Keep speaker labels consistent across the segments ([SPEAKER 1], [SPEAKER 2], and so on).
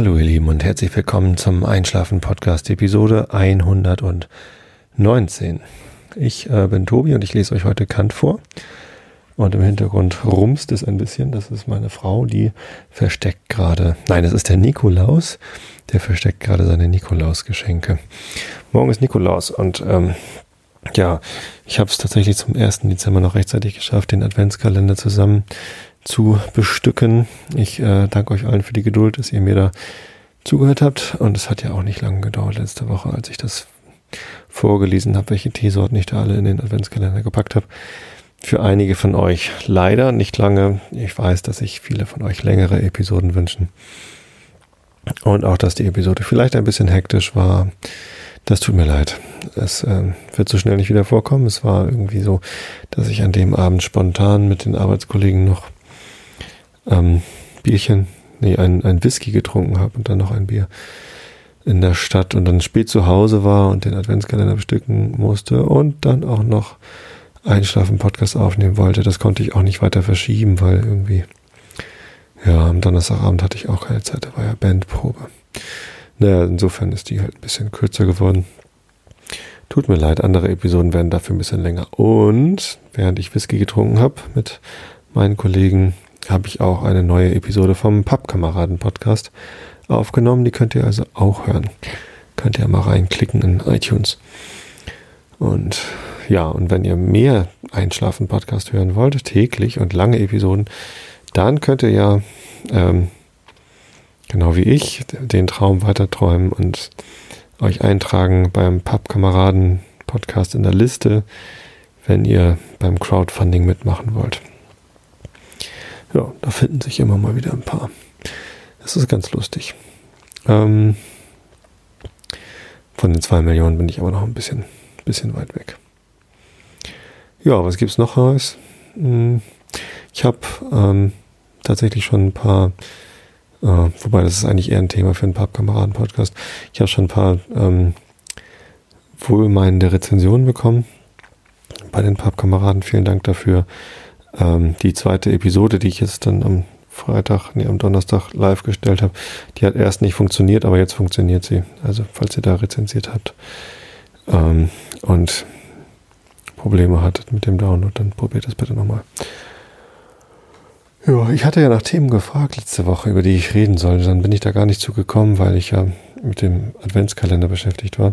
[SPEAKER 1] Hallo ihr Lieben und herzlich willkommen zum Einschlafen Podcast Episode 119. Ich äh, bin Tobi und ich lese euch heute Kant vor. Und im Hintergrund rumst es ein bisschen. Das ist meine Frau, die versteckt gerade. Nein, das ist der Nikolaus. Der versteckt gerade seine Nikolausgeschenke. Morgen ist Nikolaus und ähm, ja, ich habe es tatsächlich zum 1. Dezember noch rechtzeitig geschafft, den Adventskalender zusammen zu bestücken. Ich äh, danke euch allen für die Geduld, dass ihr mir da zugehört habt. Und es hat ja auch nicht lange gedauert letzte Woche, als ich das vorgelesen habe, welche Teesorten ich da alle in den Adventskalender gepackt habe. Für einige von euch leider nicht lange. Ich weiß, dass sich viele von euch längere Episoden wünschen. Und auch, dass die Episode vielleicht ein bisschen hektisch war. Das tut mir leid. Es äh, wird so schnell nicht wieder vorkommen. Es war irgendwie so, dass ich an dem Abend spontan mit den Arbeitskollegen noch ähm, Bierchen, nee, ein, ein Whisky getrunken habe und dann noch ein Bier in der Stadt und dann spät zu Hause war und den Adventskalender bestücken musste und dann auch noch Einschlafen Podcast aufnehmen wollte. Das konnte ich auch nicht weiter verschieben, weil irgendwie, ja, am Donnerstagabend hatte ich auch keine Zeit, da war ja Bandprobe. Naja, insofern ist die halt ein bisschen kürzer geworden. Tut mir leid, andere Episoden werden dafür ein bisschen länger. Und während ich Whisky getrunken habe mit meinen Kollegen, habe ich auch eine neue Episode vom Pappkameraden-Podcast aufgenommen. Die könnt ihr also auch hören. Könnt ihr mal reinklicken in iTunes. Und ja, und wenn ihr mehr Einschlafen-Podcast hören wollt, täglich und lange Episoden, dann könnt ihr ja, ähm, genau wie ich, den Traum weiter träumen und euch eintragen beim Pappkameraden-Podcast in der Liste, wenn ihr beim Crowdfunding mitmachen wollt. Ja, da finden sich immer mal wieder ein paar. Das ist ganz lustig. Ähm, von den zwei Millionen bin ich aber noch ein bisschen, bisschen weit weg. Ja, was gibt's noch Neues? Hm, ich habe ähm, tatsächlich schon ein paar, äh, wobei das ist eigentlich eher ein Thema für einen Pappkameraden-Podcast. Ich habe schon ein paar ähm, wohlmeinende Rezensionen bekommen bei den Pappkameraden. Vielen Dank dafür. Ähm, die zweite Episode, die ich jetzt dann am Freitag, nee, am Donnerstag live gestellt habe, die hat erst nicht funktioniert, aber jetzt funktioniert sie. Also falls ihr da rezensiert habt ähm, und Probleme hattet mit dem Download, dann probiert das bitte nochmal. Ja, ich hatte ja nach Themen gefragt letzte Woche, über die ich reden sollte. Dann bin ich da gar nicht zugekommen, weil ich ja mit dem Adventskalender beschäftigt war.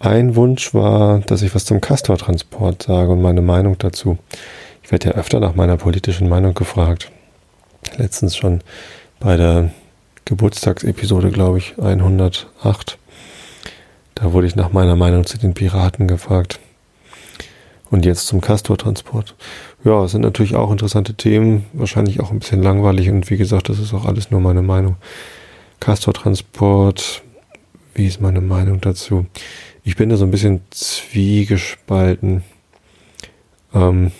[SPEAKER 1] Ein Wunsch war, dass ich was zum Castor-Transport sage und meine Meinung dazu. Ich werde ja öfter nach meiner politischen Meinung gefragt. Letztens schon bei der Geburtstagsepisode, glaube ich, 108. Da wurde ich nach meiner Meinung zu den Piraten gefragt. Und jetzt zum Castor-Transport. Ja, es sind natürlich auch interessante Themen, wahrscheinlich auch ein bisschen langweilig und wie gesagt, das ist auch alles nur meine Meinung. Castor-Transport, wie ist meine Meinung dazu? Ich bin da so ein bisschen zwiegespalten. Ähm,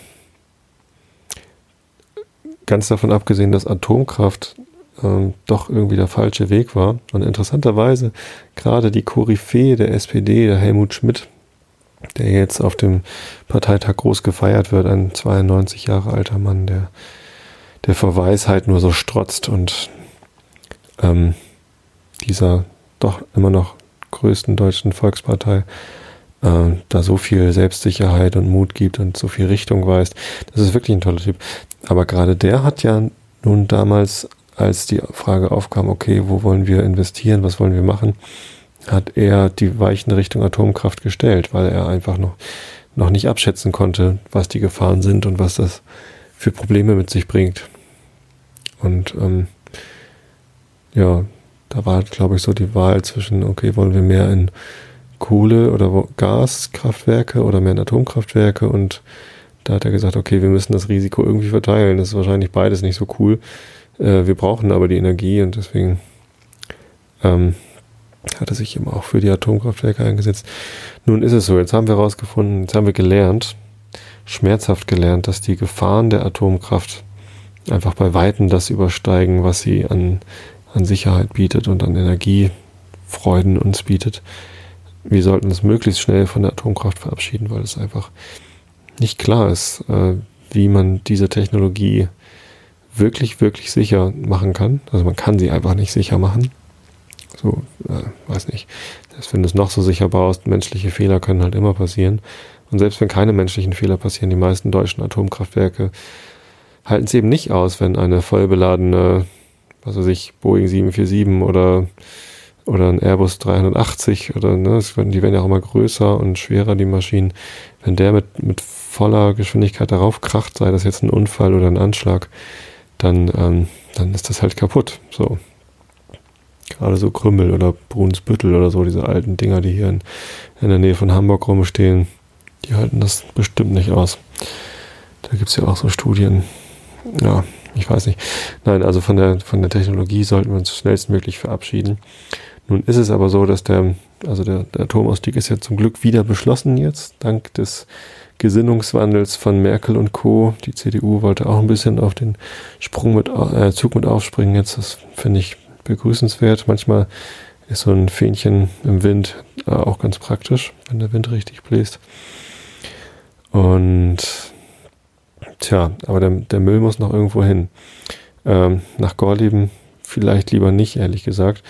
[SPEAKER 1] ganz davon abgesehen, dass Atomkraft ähm, doch irgendwie der falsche Weg war. Und interessanterweise gerade die Koryphäe der SPD, der Helmut Schmidt, der jetzt auf dem Parteitag groß gefeiert wird, ein 92 Jahre alter Mann, der, der vor Weisheit nur so strotzt und ähm, dieser doch immer noch größten deutschen Volkspartei äh, da so viel Selbstsicherheit und Mut gibt und so viel Richtung weist. Das ist wirklich ein toller Typ. Aber gerade der hat ja nun damals, als die Frage aufkam, okay, wo wollen wir investieren, was wollen wir machen, hat er die Weichen Richtung Atomkraft gestellt, weil er einfach noch, noch nicht abschätzen konnte, was die Gefahren sind und was das für Probleme mit sich bringt. Und ähm, ja, da war, glaube ich, so die Wahl zwischen, okay, wollen wir mehr in Kohle- oder Gaskraftwerke oder mehr in Atomkraftwerke und da hat er gesagt, okay, wir müssen das Risiko irgendwie verteilen. Das ist wahrscheinlich beides nicht so cool. Äh, wir brauchen aber die Energie und deswegen ähm, hat er sich eben auch für die Atomkraftwerke eingesetzt. Nun ist es so, jetzt haben wir herausgefunden, jetzt haben wir gelernt, schmerzhaft gelernt, dass die Gefahren der Atomkraft einfach bei Weitem das übersteigen, was sie an, an Sicherheit bietet und an Energiefreuden uns bietet. Wir sollten uns möglichst schnell von der Atomkraft verabschieden, weil es einfach nicht klar ist, äh, wie man diese Technologie wirklich, wirklich sicher machen kann. Also man kann sie einfach nicht sicher machen. So, äh, weiß nicht. Selbst wenn du es noch so sicher baust, menschliche Fehler können halt immer passieren. Und selbst wenn keine menschlichen Fehler passieren, die meisten deutschen Atomkraftwerke halten es eben nicht aus, wenn eine vollbeladene, was weiß ich, Boeing 747 oder, oder ein Airbus 380 oder, ne, die werden ja auch immer größer und schwerer, die Maschinen. Wenn der mit, mit voller Geschwindigkeit darauf kracht, sei das jetzt ein Unfall oder ein Anschlag, dann, ähm, dann ist das halt kaputt. So. Gerade so Krümmel oder Brunsbüttel oder so, diese alten Dinger, die hier in, in der Nähe von Hamburg rumstehen, die halten das bestimmt nicht aus. Da gibt es ja auch so Studien. Ja, ich weiß nicht. Nein, also von der, von der Technologie sollten wir uns schnellstmöglich verabschieden. Nun ist es aber so, dass der, also der, der Atomausstieg ist ja zum Glück wieder beschlossen jetzt, dank des Gesinnungswandels von Merkel und Co. Die CDU wollte auch ein bisschen auf den Sprung mit, äh, Zug mit aufspringen jetzt. Das finde ich begrüßenswert. Manchmal ist so ein Fähnchen im Wind äh, auch ganz praktisch, wenn der Wind richtig bläst. Und tja, aber der, der Müll muss noch irgendwo hin. Ähm, nach Gorleben vielleicht lieber nicht, ehrlich gesagt,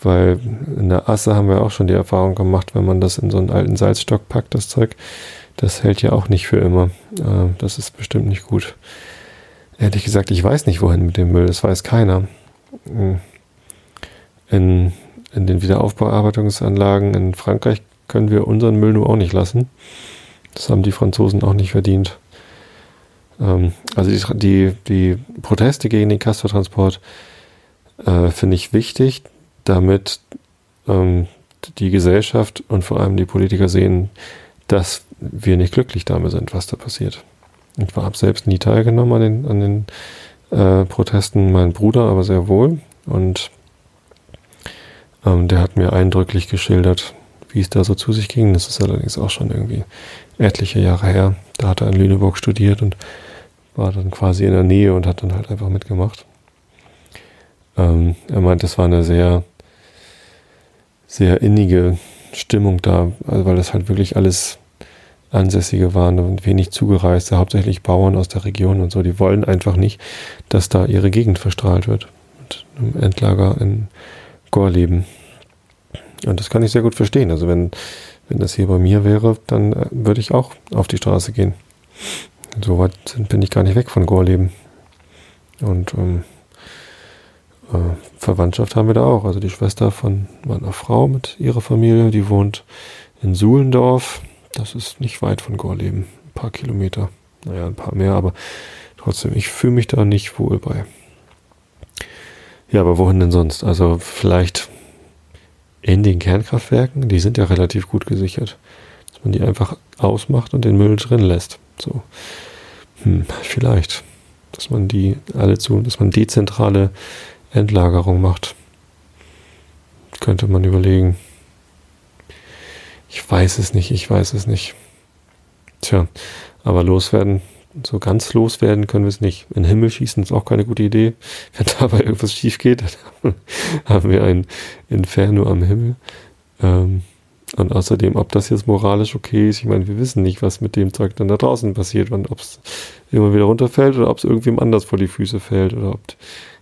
[SPEAKER 1] weil in der Asse haben wir auch schon die Erfahrung gemacht, wenn man das in so einen alten Salzstock packt, das Zeug, das hält ja auch nicht für immer. Äh, das ist bestimmt nicht gut. Ehrlich gesagt, ich weiß nicht, wohin mit dem Müll, das weiß keiner. Hm. In, in den Wiederaufbearbeitungsanlagen in Frankreich können wir unseren Müll nur auch nicht lassen. Das haben die Franzosen auch nicht verdient. Ähm, also die, die, die, Proteste gegen den Castortransport äh, finde ich wichtig, damit ähm, die Gesellschaft und vor allem die Politiker sehen, dass wir nicht glücklich damit sind, was da passiert. Ich habe selbst nie teilgenommen an den, an den äh, Protesten, mein Bruder aber sehr wohl. Und ähm, der hat mir eindrücklich geschildert, wie es da so zu sich ging. Das ist allerdings auch schon irgendwie etliche Jahre her. Da hat er in Lüneburg studiert und war dann quasi in der Nähe und hat dann halt einfach mitgemacht. Ähm, er meint, es war eine sehr, sehr innige Stimmung da, also weil das halt wirklich alles Ansässige waren und wenig Zugereiste, hauptsächlich Bauern aus der Region und so. Die wollen einfach nicht, dass da ihre Gegend verstrahlt wird. Mit einem Endlager in Gorleben. Und das kann ich sehr gut verstehen. Also wenn wenn das hier bei mir wäre, dann äh, würde ich auch auf die Straße gehen. So weit bin ich gar nicht weg von Gorleben. Und ähm, äh, Verwandtschaft haben wir da auch. Also die Schwester von meiner Frau mit ihrer Familie, die wohnt in Suhlendorf. Das ist nicht weit von Gorleben. Ein paar Kilometer. Naja, ein paar mehr, aber trotzdem, ich fühle mich da nicht wohl bei. Ja, aber wohin denn sonst? Also vielleicht in den Kernkraftwerken, die sind ja relativ gut gesichert, dass man die einfach ausmacht und den Müll drin lässt. So, hm, vielleicht, dass man die alle zu, dass man dezentrale Endlagerung macht. Könnte man überlegen. Ich weiß es nicht, ich weiß es nicht. Tja, aber loswerden so ganz loswerden können wir es nicht. In den Himmel schießen ist auch keine gute Idee. Wenn dabei irgendwas schief geht, dann haben wir ein Inferno am Himmel. Ähm, und außerdem, ob das jetzt moralisch okay ist, ich meine, wir wissen nicht, was mit dem Zeug dann da draußen passiert, ob es immer wieder runterfällt oder ob es irgendwem anders vor die Füße fällt oder ob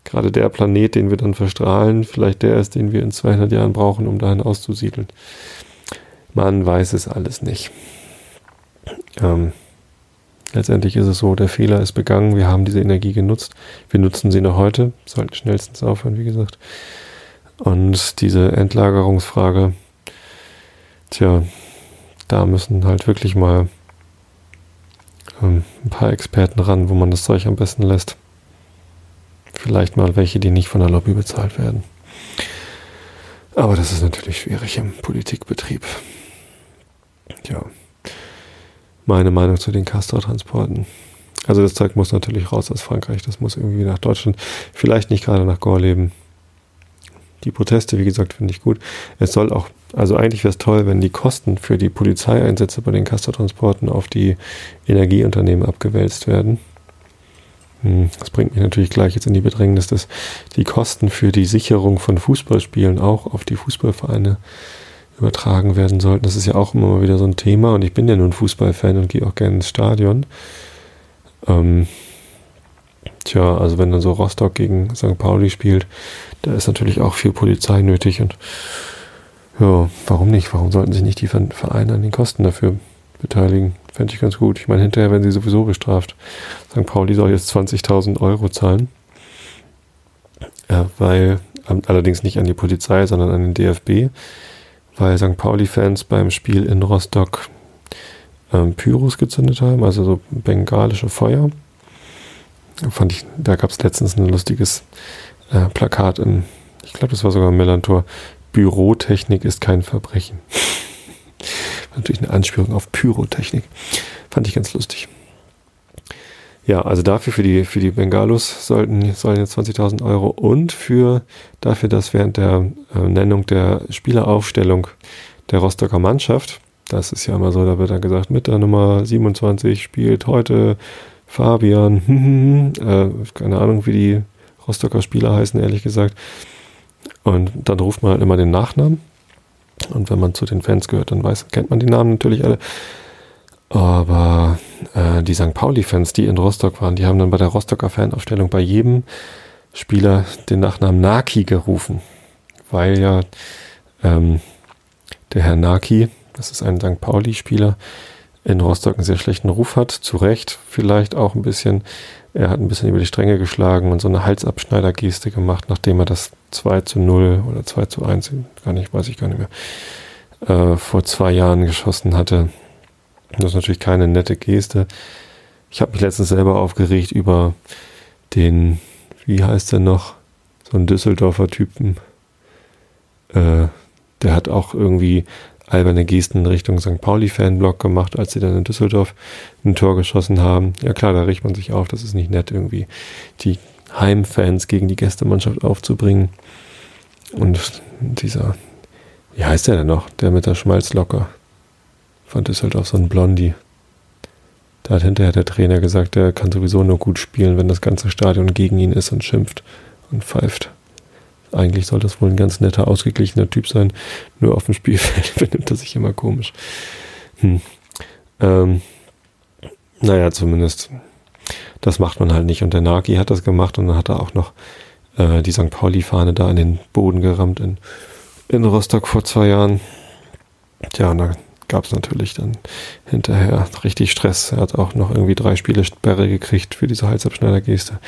[SPEAKER 1] gerade der Planet, den wir dann verstrahlen, vielleicht der ist, den wir in 200 Jahren brauchen, um dahin auszusiedeln. Man weiß es alles nicht. Ähm, Letztendlich ist es so, der Fehler ist begangen, wir haben diese Energie genutzt, wir nutzen sie noch heute, sollten schnellstens aufhören, wie gesagt. Und diese Endlagerungsfrage, tja, da müssen halt wirklich mal ähm, ein paar Experten ran, wo man das Zeug am besten lässt. Vielleicht mal welche, die nicht von der Lobby bezahlt werden. Aber das ist natürlich schwierig im Politikbetrieb. Ja meine Meinung zu den Castor-Transporten. Also das Zeug muss natürlich raus aus Frankreich, das muss irgendwie nach Deutschland, vielleicht nicht gerade nach Gorleben. Die Proteste, wie gesagt, finde ich gut. Es soll auch, also eigentlich wäre es toll, wenn die Kosten für die Polizeieinsätze bei den Castor-Transporten auf die Energieunternehmen abgewälzt werden. Hm, das bringt mich natürlich gleich jetzt in die Bedrängnis, dass die Kosten für die Sicherung von Fußballspielen auch auf die Fußballvereine übertragen werden sollten. Das ist ja auch immer wieder so ein Thema und ich bin ja nun Fußballfan und gehe auch gerne ins Stadion. Ähm, tja, also wenn dann so Rostock gegen St. Pauli spielt, da ist natürlich auch viel Polizei nötig und ja, warum nicht? Warum sollten sich nicht die Vereine an den Kosten dafür beteiligen? Fände ich ganz gut. Ich meine, hinterher werden sie sowieso bestraft. St. Pauli soll jetzt 20.000 Euro zahlen, äh, weil, allerdings nicht an die Polizei, sondern an den DFB, weil St. Pauli-Fans beim Spiel in Rostock ähm, Pyros gezündet haben, also so bengalische Feuer. Fand ich, da gab es letztens ein lustiges äh, Plakat im, ich glaube, das war sogar im Millantor. Bürotechnik ist kein Verbrechen. Natürlich eine Anspielung auf Pyrotechnik. Fand ich ganz lustig. Ja, also dafür für die, für die Bengalos sollten, sollen jetzt 20.000 Euro und für, dafür, dass während der äh, Nennung der Spieleraufstellung der Rostocker Mannschaft, das ist ja immer so, da wird dann gesagt, mit der Nummer 27 spielt heute Fabian, äh, keine Ahnung, wie die Rostocker Spieler heißen, ehrlich gesagt. Und dann ruft man halt immer den Nachnamen. Und wenn man zu den Fans gehört, dann weiß, kennt man die Namen natürlich alle. Aber äh, die St. Pauli-Fans, die in Rostock waren, die haben dann bei der Rostocker Fanaufstellung bei jedem Spieler den Nachnamen Naki gerufen. Weil ja ähm, der Herr Naki, das ist ein St. Pauli-Spieler, in Rostock einen sehr schlechten Ruf hat. Zu Recht vielleicht auch ein bisschen. Er hat ein bisschen über die Stränge geschlagen und so eine Halsabschneider-Geste gemacht, nachdem er das 2 zu 0 oder 2 zu 1, gar nicht, weiß ich gar nicht mehr, äh, vor zwei Jahren geschossen hatte. Das ist natürlich keine nette Geste. Ich habe mich letztens selber aufgeregt über den, wie heißt der noch, so einen Düsseldorfer Typen. Äh, der hat auch irgendwie alberne Gesten Richtung St. Pauli-Fanblock gemacht, als sie dann in Düsseldorf ein Tor geschossen haben. Ja klar, da riecht man sich auf, das ist nicht nett, irgendwie die Heimfans gegen die Gästemannschaft aufzubringen. Und dieser, wie heißt der denn noch, der mit der Schmalzlocker von Düsseldorf, so ein Blondie. Da hat hinterher der Trainer gesagt, der kann sowieso nur gut spielen, wenn das ganze Stadion gegen ihn ist und schimpft und pfeift. Eigentlich soll das wohl ein ganz netter, ausgeglichener Typ sein. Nur auf dem Spielfeld benimmt er sich immer komisch. Hm. Ähm, naja, zumindest. Das macht man halt nicht. Und der Nagi hat das gemacht und dann hat er auch noch äh, die St. Pauli-Fahne da in den Boden gerammt in, in Rostock vor zwei Jahren. Tja, und da gab es natürlich dann hinterher richtig Stress. Er hat auch noch irgendwie drei Spiele Sperre gekriegt für diese Halsabschneider-Geste.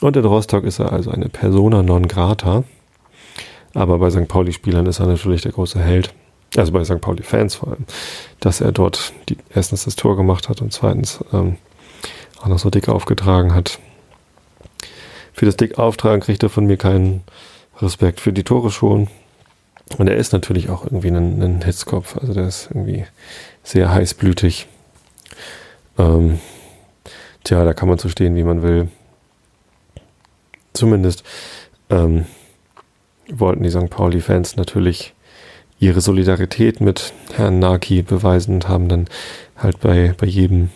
[SPEAKER 1] Und in Rostock ist er also eine Persona non grata. Aber bei St. Pauli-Spielern ist er natürlich der große Held. Also bei St. Pauli-Fans vor allem, dass er dort die, erstens das Tor gemacht hat und zweitens ähm, auch noch so dick aufgetragen hat. Für das dick auftragen kriegt er von mir keinen Respekt. Für die Tore schon. Und er ist natürlich auch irgendwie ein, ein Hitzkopf. Also der ist irgendwie sehr heißblütig. Ähm, tja, da kann man so stehen, wie man will. Zumindest ähm, wollten die St. Pauli-Fans natürlich ihre Solidarität mit Herrn Naki beweisen und haben dann halt bei, bei jedem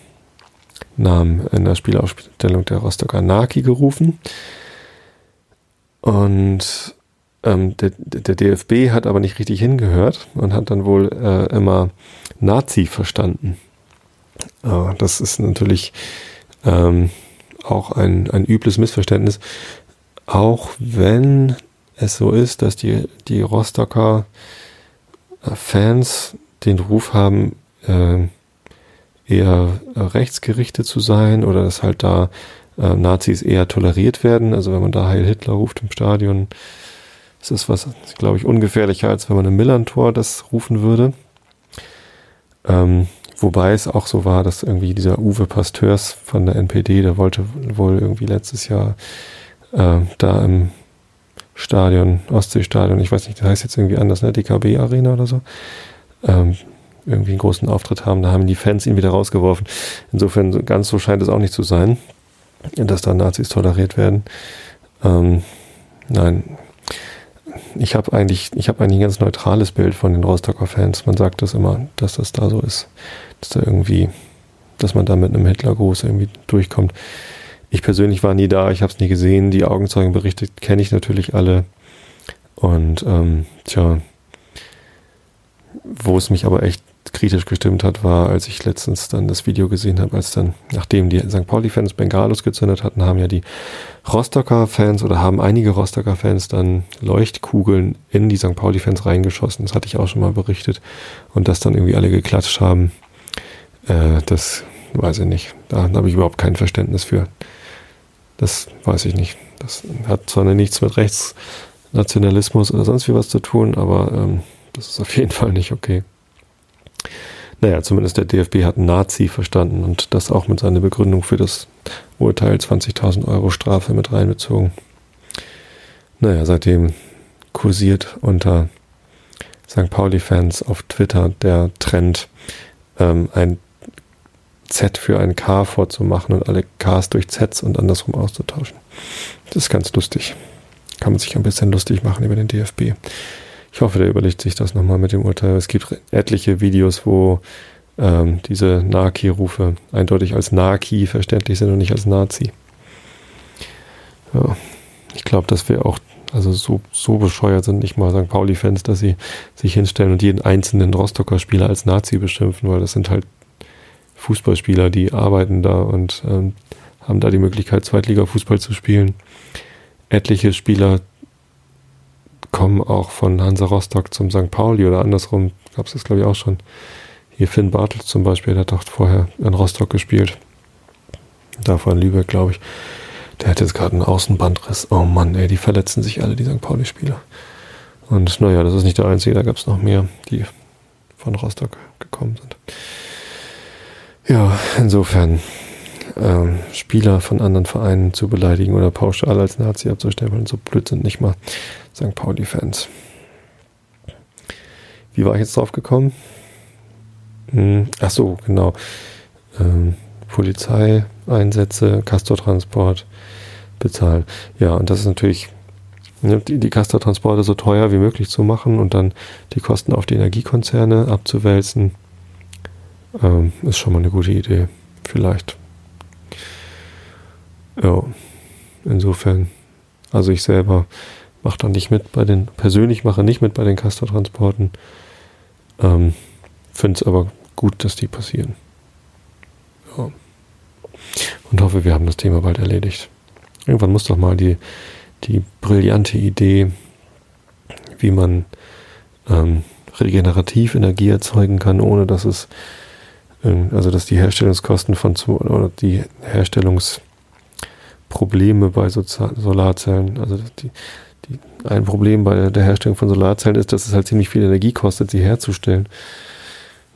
[SPEAKER 1] Namen in der Spielausstellung der Rostocker Naki gerufen. Und ähm, der, der, DFB hat aber nicht richtig hingehört und hat dann wohl äh, immer Nazi verstanden. Äh, das ist natürlich ähm, auch ein, ein übles Missverständnis, auch wenn es so ist, dass die, die Rostocker äh, Fans den Ruf haben, äh, eher rechtsgerichtet zu sein oder dass halt da äh, Nazis eher toleriert werden. Also wenn man da Heil Hitler ruft im Stadion, ist das was, glaube ich, ungefährlicher, als wenn man im Millantor das rufen würde. Ähm, wobei es auch so war, dass irgendwie dieser Uwe Pasteurs von der NPD, der wollte wohl irgendwie letztes Jahr äh, da im Stadion, Ostseestadion, ich weiß nicht, das heißt jetzt irgendwie anders, ne, DKB Arena oder so, ähm, irgendwie einen großen Auftritt haben, da haben die Fans ihn wieder rausgeworfen. Insofern ganz so scheint es auch nicht zu sein, dass da Nazis toleriert werden. Ähm, nein, ich habe eigentlich, ich habe eigentlich ein ganz neutrales Bild von den Rostocker Fans. Man sagt das immer, dass das da so ist, dass da irgendwie, dass man da mit einem Hitlergruß irgendwie durchkommt. Ich persönlich war nie da, ich habe es nie gesehen. Die Augenzeugenberichte kenne ich natürlich alle. Und ähm, tja, wo es mich aber echt kritisch gestimmt hat, war, als ich letztens dann das Video gesehen habe, als dann, nachdem die St. Pauli-Fans Bengalos gezündet hatten, haben ja die Rostocker-Fans oder haben einige Rostocker-Fans dann Leuchtkugeln in die St. Pauli-Fans reingeschossen. Das hatte ich auch schon mal berichtet. Und dass dann irgendwie alle geklatscht haben, äh, das weiß ich nicht. Da habe ich überhaupt kein Verständnis für. Das weiß ich nicht. Das hat zwar nichts mit Rechtsnationalismus oder sonst wie was zu tun, aber ähm, das ist auf jeden Fall nicht okay. Naja, zumindest der DFB hat Nazi verstanden und das auch mit seiner Begründung für das Urteil 20.000 Euro Strafe mit reinbezogen. Naja, seitdem kursiert unter St. Pauli-Fans auf Twitter der Trend, ähm, ein Z für ein K vorzumachen und alle Ks durch Zs und andersrum auszutauschen. Das ist ganz lustig. Kann man sich ein bisschen lustig machen über den DFB. Ich hoffe, der überlegt sich das nochmal mit dem Urteil. Es gibt etliche Videos, wo ähm, diese Naki-Rufe eindeutig als Naki verständlich sind und nicht als Nazi. Ja, ich glaube, dass wir auch also so, so bescheuert sind nicht mal St. Pauli-Fans, dass sie sich hinstellen und jeden einzelnen Rostocker Spieler als Nazi beschimpfen, weil das sind halt Fußballspieler, die arbeiten da und ähm, haben da die Möglichkeit, Zweitliga-Fußball zu spielen. Etliche Spieler kommen auch von Hansa Rostock zum St. Pauli oder andersrum, gab es das glaube ich auch schon. Hier Finn Bartels zum Beispiel, der hat doch vorher in Rostock gespielt. Davor in Lübeck, glaube ich. Der hat jetzt gerade einen Außenbandriss. Oh Mann, ey, die verletzen sich alle, die St. Pauli-Spieler. Und naja, das ist nicht der einzige, da gab es noch mehr, die von Rostock gekommen sind. Ja, insofern ähm, Spieler von anderen Vereinen zu beleidigen oder pauschal als Nazi abzustempeln, so blöd sind nicht mal St. Pauli-Fans. Wie war ich jetzt drauf gekommen? Hm, ach so, genau. Ähm, Polizeieinsätze, Castortransport bezahlen. Ja, und das ist natürlich ne, die, die Castortransporte so teuer wie möglich zu machen und dann die Kosten auf die Energiekonzerne abzuwälzen ähm, ist schon mal eine gute Idee. Vielleicht. Ja, insofern. Also ich selber mache da nicht mit bei den, persönlich mache nicht mit bei den Castor-Transporten. Ähm, Finde es aber gut, dass die passieren. Ja. Und hoffe, wir haben das Thema bald erledigt. Irgendwann muss doch mal die, die brillante Idee, wie man ähm, regenerativ Energie erzeugen kann, ohne dass es also dass die Herstellungskosten von oder die Herstellungsprobleme bei Solarzellen, also die, die, ein Problem bei der Herstellung von Solarzellen ist, dass es halt ziemlich viel Energie kostet, sie herzustellen.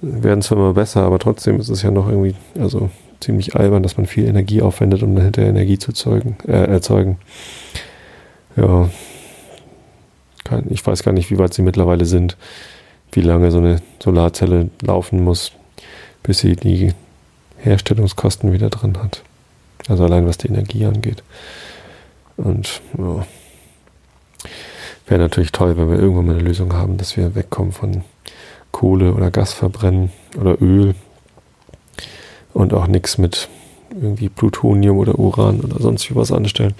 [SPEAKER 1] Werden zwar immer besser, aber trotzdem ist es ja noch irgendwie, also ziemlich albern, dass man viel Energie aufwendet, um dahinter Energie zu zeugen, äh, erzeugen. Ja, ich weiß gar nicht, wie weit sie mittlerweile sind, wie lange so eine Solarzelle laufen muss, bis sie die Herstellungskosten wieder drin hat. Also allein was die Energie angeht. Und ja, wäre natürlich toll, wenn wir irgendwann mal eine Lösung haben, dass wir wegkommen von Kohle oder Gas verbrennen oder Öl und auch nichts mit irgendwie Plutonium oder Uran oder sonst was anstellen,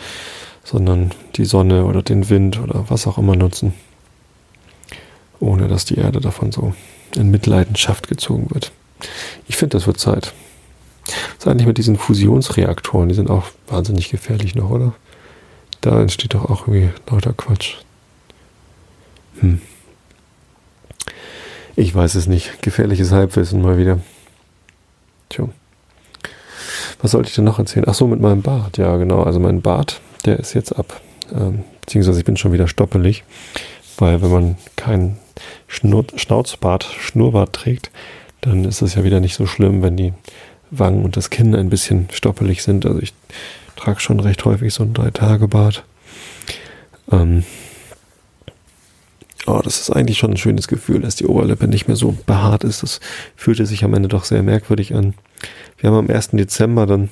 [SPEAKER 1] sondern die Sonne oder den Wind oder was auch immer nutzen, ohne dass die Erde davon so in Mitleidenschaft gezogen wird. Ich finde, das wird Zeit. Was ist eigentlich mit diesen Fusionsreaktoren? Die sind auch wahnsinnig gefährlich noch, oder? Da entsteht doch auch irgendwie lauter Quatsch. Hm. Ich weiß es nicht. Gefährliches Halbwissen mal wieder. Tja. Was sollte ich denn noch erzählen? Ach so, mit meinem Bart. Ja, genau. Also mein Bart, der ist jetzt ab. Ähm, beziehungsweise ich bin schon wieder stoppelig. Weil wenn man keinen Schnauzbart, Schnurrbart trägt, dann ist es ja wieder nicht so schlimm, wenn die Wangen und das Kinn ein bisschen stoppelig sind. Also ich trage schon recht häufig so ein Drei-Tage-Bad. Ähm, oh, das ist eigentlich schon ein schönes Gefühl, dass die Oberlippe nicht mehr so behaart ist. Das fühlte sich am Ende doch sehr merkwürdig an. Wir haben am 1. Dezember dann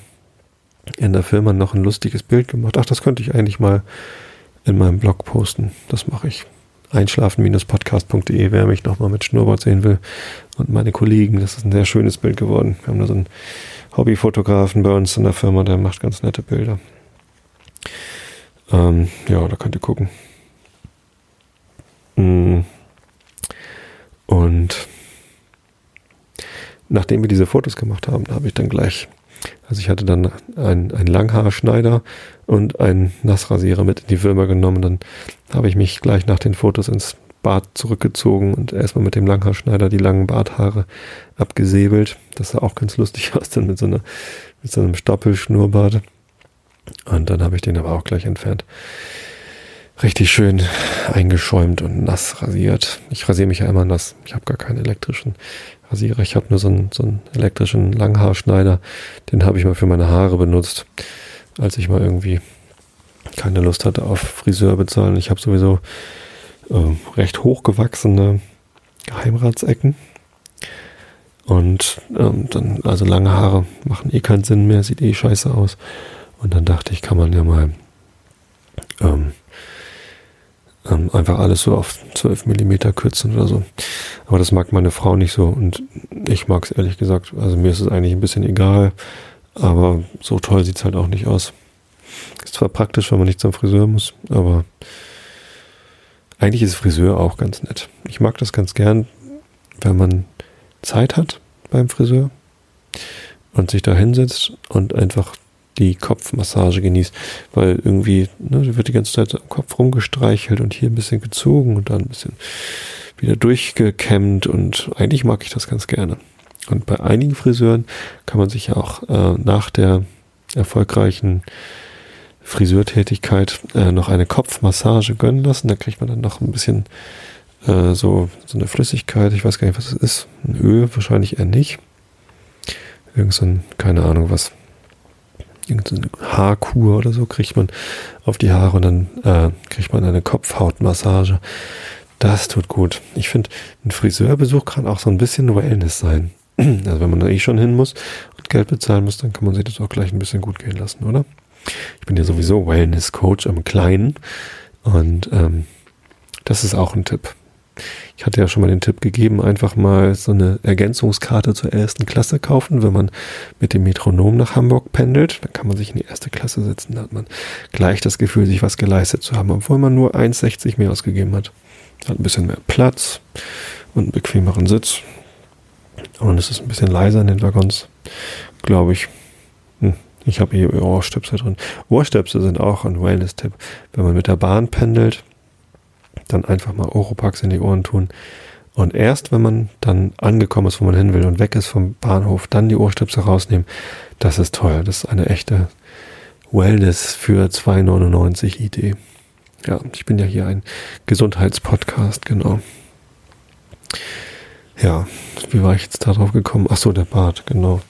[SPEAKER 1] in der Firma noch ein lustiges Bild gemacht. Ach, das könnte ich eigentlich mal in meinem Blog posten. Das mache ich einschlafen-podcast.de, wer mich nochmal mit Schnurrbart sehen will. Und meine Kollegen, das ist ein sehr schönes Bild geworden. Wir haben da so einen Hobbyfotografen bei uns in der Firma, der macht ganz nette Bilder. Ähm, ja, da könnt ihr gucken. Mm. Und nachdem wir diese Fotos gemacht haben, habe ich dann gleich, also ich hatte dann einen, einen Langhaarschneider und einen Nassrasierer mit in die Firma genommen. Dann habe ich mich gleich nach den Fotos ins Bad zurückgezogen und erstmal mit dem Langhaarschneider die langen Barthaare abgesäbelt. Das sah auch ganz lustig aus, dann mit so, einer, mit so einem Stoppelschnurrbart. Und dann habe ich den aber auch gleich entfernt. Richtig schön eingeschäumt und nass rasiert. Ich rasiere mich ja immer nass. Ich habe gar keinen elektrischen Rasierer. Ich habe nur so einen, so einen elektrischen Langhaarschneider. Den habe ich mal für meine Haare benutzt, als ich mal irgendwie keine Lust hatte auf Friseur bezahlen. Ich habe sowieso äh, recht hochgewachsene Geheimratsecken. Und ähm, dann, also lange Haare machen eh keinen Sinn mehr, sieht eh scheiße aus. Und dann dachte ich, kann man ja mal ähm, ähm, einfach alles so auf 12 Millimeter kürzen oder so. Aber das mag meine Frau nicht so und ich mag es ehrlich gesagt. Also mir ist es eigentlich ein bisschen egal, aber so toll sieht es halt auch nicht aus. Ist zwar praktisch, wenn man nicht zum Friseur muss, aber eigentlich ist Friseur auch ganz nett. Ich mag das ganz gern, wenn man Zeit hat beim Friseur und sich da hinsetzt und einfach die Kopfmassage genießt, weil irgendwie ne, wird die ganze Zeit am Kopf rumgestreichelt und hier ein bisschen gezogen und dann ein bisschen wieder durchgekämmt und eigentlich mag ich das ganz gerne. Und bei einigen Friseuren kann man sich auch äh, nach der erfolgreichen Friseurtätigkeit äh, noch eine Kopfmassage gönnen lassen. Da kriegt man dann noch ein bisschen äh, so, so eine Flüssigkeit. Ich weiß gar nicht, was es ist. Ein Öl wahrscheinlich eher nicht. Irgend so ein, keine Ahnung was irgendeine Haarkur oder so kriegt man auf die Haare und dann äh, kriegt man eine Kopfhautmassage. Das tut gut. Ich finde, ein Friseurbesuch kann auch so ein bisschen Wellness sein. Also wenn man da eh schon hin muss und Geld bezahlen muss, dann kann man sich das auch gleich ein bisschen gut gehen lassen, oder? Ich bin ja sowieso Wellness-Coach am Kleinen und ähm, das ist auch ein Tipp. Ich hatte ja schon mal den Tipp gegeben, einfach mal so eine Ergänzungskarte zur ersten Klasse kaufen, wenn man mit dem Metronom nach Hamburg pendelt. Dann kann man sich in die erste Klasse setzen. Da hat man gleich das Gefühl, sich was geleistet zu haben, obwohl man nur 1,60 mehr ausgegeben hat. Hat ein bisschen mehr Platz und einen bequemeren Sitz. Und es ist ein bisschen leiser in den Waggons, glaube ich. Hm. Ich habe hier Ohrstöpsel drin. Ohrstöpsel sind auch ein Wellness-Tipp. Wenn man mit der Bahn pendelt, dann einfach mal Oropax in die Ohren tun. Und erst wenn man dann angekommen ist, wo man hin will und weg ist vom Bahnhof, dann die Ohrstöpsel rausnehmen. Das ist toll. Das ist eine echte Wellness für 2,99 Idee. Ja, ich bin ja hier ein Gesundheitspodcast, genau. Ja, wie war ich jetzt darauf gekommen? Ach so, der Bart, genau.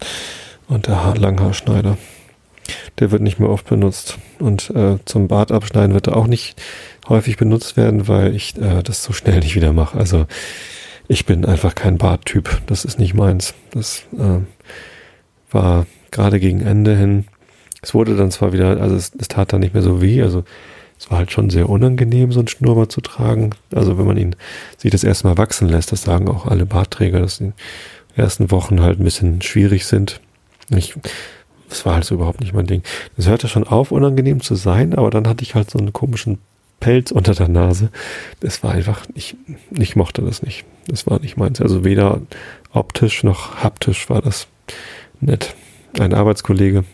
[SPEAKER 1] Und der Haar Langhaarschneider. Der wird nicht mehr oft benutzt. Und äh, zum Bart abschneiden wird er auch nicht häufig benutzt werden, weil ich äh, das so schnell nicht wieder mache. Also ich bin einfach kein Barttyp. Das ist nicht meins. Das äh, war gerade gegen Ende hin. Es wurde dann zwar wieder, also es, es tat dann nicht mehr so weh. Also es war halt schon sehr unangenehm, so ein Schnurrbart zu tragen. Also wenn man ihn sich das erste Mal wachsen lässt, das sagen auch alle Bartträger, dass die ersten Wochen halt ein bisschen schwierig sind. Ich, das war halt so überhaupt nicht mein Ding. Das hörte schon auf, unangenehm zu sein, aber dann hatte ich halt so einen komischen Pelz unter der Nase. Das war einfach, ich, ich mochte das nicht. Das war nicht meins. Also weder optisch noch haptisch war das nett. Ein Arbeitskollege,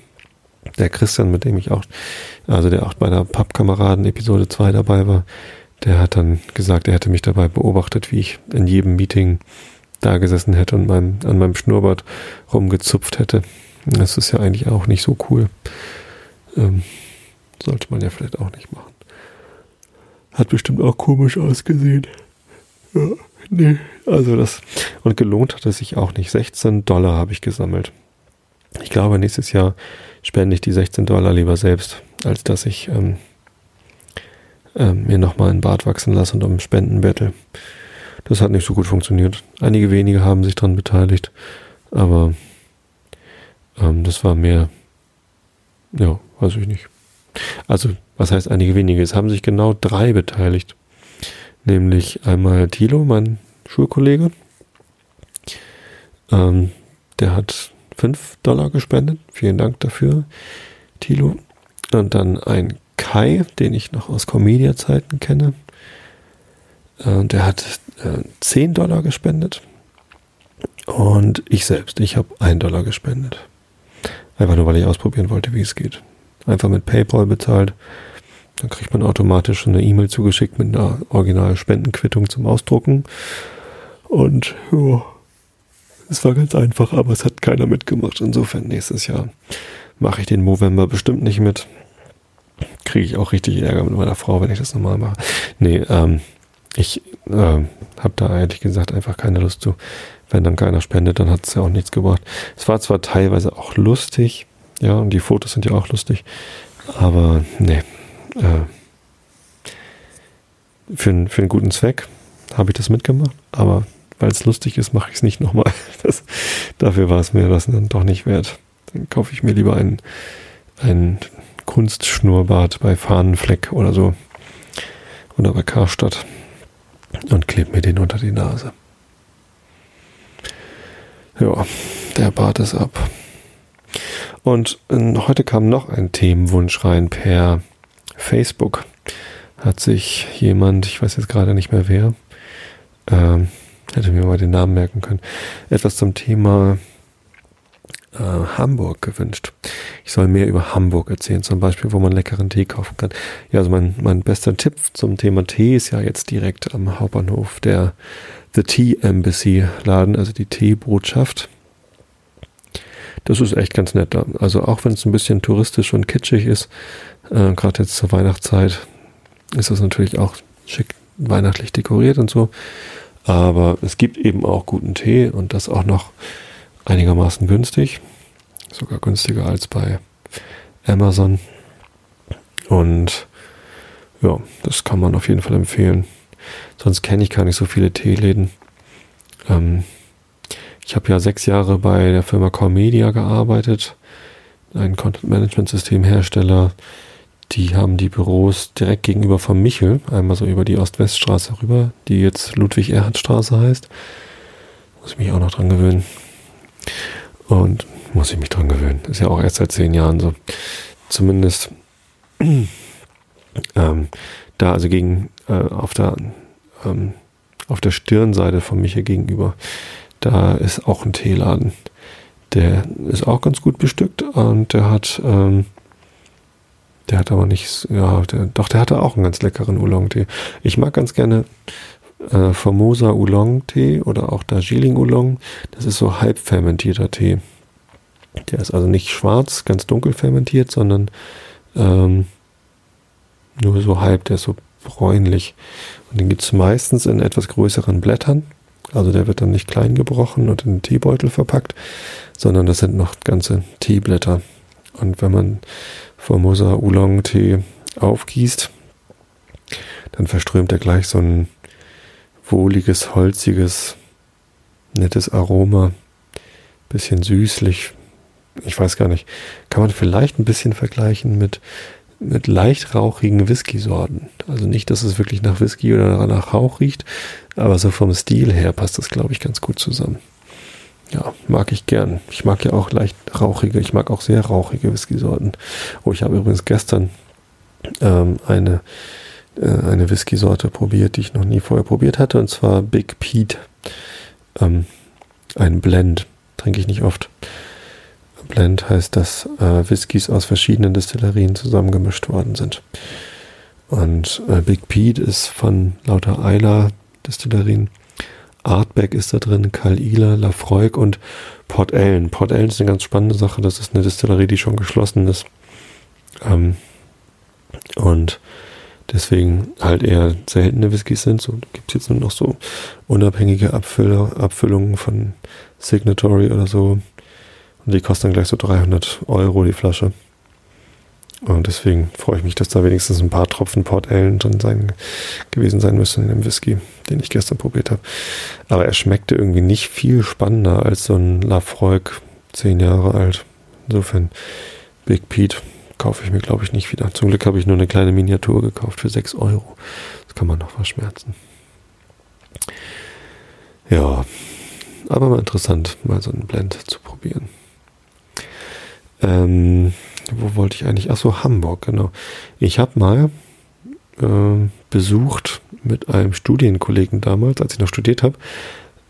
[SPEAKER 1] der Christian, mit dem ich auch, also der auch bei der Pappkameraden Episode 2 dabei war, der hat dann gesagt, er hätte mich dabei beobachtet, wie ich in jedem Meeting da gesessen hätte und meinem, an meinem Schnurrbart rumgezupft hätte. Das ist ja eigentlich auch nicht so cool. Ähm, sollte man ja vielleicht auch nicht machen. Hat bestimmt auch komisch ausgesehen. Ja, nee, also das. Und gelohnt hat es sich auch nicht. 16 Dollar habe ich gesammelt. Ich glaube, nächstes Jahr spende ich die 16 Dollar lieber selbst, als dass ich ähm, ähm, mir nochmal einen Bart wachsen lasse und um Spenden bettel. Das hat nicht so gut funktioniert. Einige wenige haben sich daran beteiligt, aber ähm, das war mehr, ja, weiß ich nicht. Also, was heißt einige wenige? Es haben sich genau drei beteiligt. Nämlich einmal Thilo, mein Schulkollege. Ähm, der hat 5 Dollar gespendet. Vielen Dank dafür, Thilo. Und dann ein Kai, den ich noch aus Comedia-Zeiten kenne. Äh, der hat äh, 10 Dollar gespendet. Und ich selbst, ich habe einen Dollar gespendet. Einfach nur, weil ich ausprobieren wollte, wie es geht. Einfach mit PayPal bezahlt. Dann kriegt man automatisch eine E-Mail zugeschickt mit einer original Spendenquittung zum Ausdrucken. Und ja, es war ganz einfach, aber es hat keiner mitgemacht. Insofern nächstes Jahr mache ich den Movember bestimmt nicht mit. Kriege ich auch richtig Ärger mit meiner Frau, wenn ich das nochmal mache. Nee, ähm, ich äh, habe da ehrlich gesagt einfach keine Lust zu. Wenn dann keiner spendet, dann hat es ja auch nichts gebracht. Es war zwar teilweise auch lustig, ja, und die Fotos sind ja auch lustig, aber nee. Äh, für, für einen guten Zweck habe ich das mitgemacht, aber weil es lustig ist, mache ich es nicht nochmal. Das, dafür war es mir das dann doch nicht wert. Dann kaufe ich mir lieber ein, ein Kunstschnurrbart bei Fahnenfleck oder so. Oder bei Karstadt. Und klebe mir den unter die Nase. Ja, der Bart ist ab. Und äh, heute kam noch ein Themenwunsch rein per Facebook. Hat sich jemand, ich weiß jetzt gerade nicht mehr wer, ähm, hätte mir mal den Namen merken können, etwas zum Thema äh, Hamburg gewünscht. Ich soll mehr über Hamburg erzählen, zum Beispiel, wo man leckeren Tee kaufen kann. Ja, also mein, mein bester Tipp zum Thema Tee ist ja jetzt direkt am Hauptbahnhof der The Tea Embassy Laden, also die Teebotschaft. Das ist echt ganz nett. Also auch wenn es ein bisschen touristisch und kitschig ist, äh, gerade jetzt zur Weihnachtszeit, ist das natürlich auch schick weihnachtlich dekoriert und so. Aber es gibt eben auch guten Tee und das auch noch einigermaßen günstig. Sogar günstiger als bei Amazon. Und ja, das kann man auf jeden Fall empfehlen. Sonst kenne ich gar nicht so viele Teeläden. Ähm, ich habe ja sechs Jahre bei der Firma Core Media gearbeitet, ein Content Management System Hersteller. Die haben die Büros direkt gegenüber vom Michel, einmal so über die Ost-West-Straße rüber, die jetzt Ludwig-Erhard-Straße heißt. Muss ich mich auch noch dran gewöhnen. Und muss ich mich dran gewöhnen. Ist ja auch erst seit zehn Jahren so. Zumindest ähm, da, also gegen äh, auf der ähm, auf der Stirnseite von Michel gegenüber, da ist auch ein Teeladen. Der ist auch ganz gut bestückt und der hat ähm, der hat aber nicht, ja, der, doch, der hatte auch einen ganz leckeren Oolong-Tee. Ich mag ganz gerne äh, Formosa Oolong-Tee oder auch Darjeeling Oolong. Das ist so halb fermentierter Tee. Der ist also nicht schwarz, ganz dunkel fermentiert, sondern ähm, nur so halb, der ist so bräunlich. Und den gibt es meistens in etwas größeren Blättern. Also der wird dann nicht klein gebrochen und in einen Teebeutel verpackt, sondern das sind noch ganze Teeblätter. Und wenn man Formosa Oolong Tee aufgießt, dann verströmt er gleich so ein wohliges, holziges, nettes Aroma. Bisschen süßlich. Ich weiß gar nicht. Kann man vielleicht ein bisschen vergleichen mit, mit leicht rauchigen Whisky-Sorten. Also nicht, dass es wirklich nach Whisky oder nach Rauch riecht, aber so vom Stil her passt das, glaube ich, ganz gut zusammen. Ja, mag ich gern. Ich mag ja auch leicht rauchige, ich mag auch sehr rauchige Whisky-Sorten. Oh, ich habe übrigens gestern ähm, eine, äh, eine Whisky-Sorte probiert, die ich noch nie vorher probiert hatte, und zwar Big Pete. Ähm, ein Blend. Trinke ich nicht oft. Blend heißt, dass äh, Whiskys aus verschiedenen Destillerien zusammengemischt worden sind. Und äh, Big Pete ist von lauter Eiler Destillerien Artback ist da drin, Karl Ihler, Lafroig und Port Ellen. Port Ellen ist eine ganz spannende Sache. Das ist eine Distillerie, die schon geschlossen ist. Ähm, und deswegen halt eher seltene Whiskys sind. So gibt es jetzt nur noch so unabhängige Abfüller, Abfüllungen von Signatory oder so. Und die kosten dann gleich so 300 Euro die Flasche. Und deswegen freue ich mich, dass da wenigstens ein paar Tropfen Port Ellen drin sein, gewesen sein müssen in dem Whisky, den ich gestern probiert habe. Aber er schmeckte irgendwie nicht viel spannender als so ein Lafroig, zehn Jahre alt. Insofern Big Pete kaufe ich mir, glaube ich, nicht wieder. Zum Glück habe ich nur eine kleine Miniatur gekauft für 6 Euro. Das kann man noch verschmerzen. Ja, aber mal interessant, mal so einen Blend zu probieren. Ähm, wo wollte ich eigentlich? Achso, Hamburg, genau. Ich habe mal äh, besucht mit einem Studienkollegen damals, als ich noch studiert habe,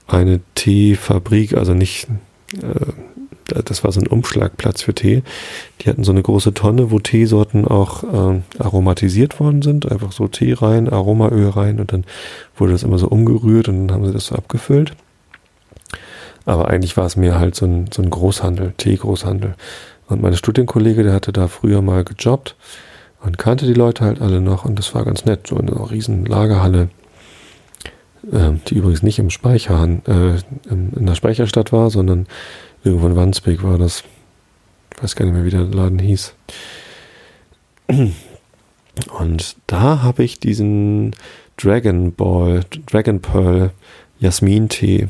[SPEAKER 1] eine Teefabrik, also nicht, äh, das war so ein Umschlagplatz für Tee. Die hatten so eine große Tonne, wo Teesorten auch äh, aromatisiert worden sind. Einfach so Tee rein, Aromaöl rein und dann wurde das immer so umgerührt und dann haben sie das so abgefüllt. Aber eigentlich war es mir halt so ein, so ein Großhandel, Tee-Großhandel. Und mein Studienkollege, der hatte da früher mal gejobbt und kannte die Leute halt alle noch und das war ganz nett. So eine riesen Lagerhalle, äh, die übrigens nicht im Speicherhahn, äh, in der Speicherstadt war, sondern irgendwo in Wandsbek war das. Ich weiß gar nicht mehr, wie der Laden hieß. Und da habe ich diesen Dragon Ball, Dragon Pearl Jasmin-Tee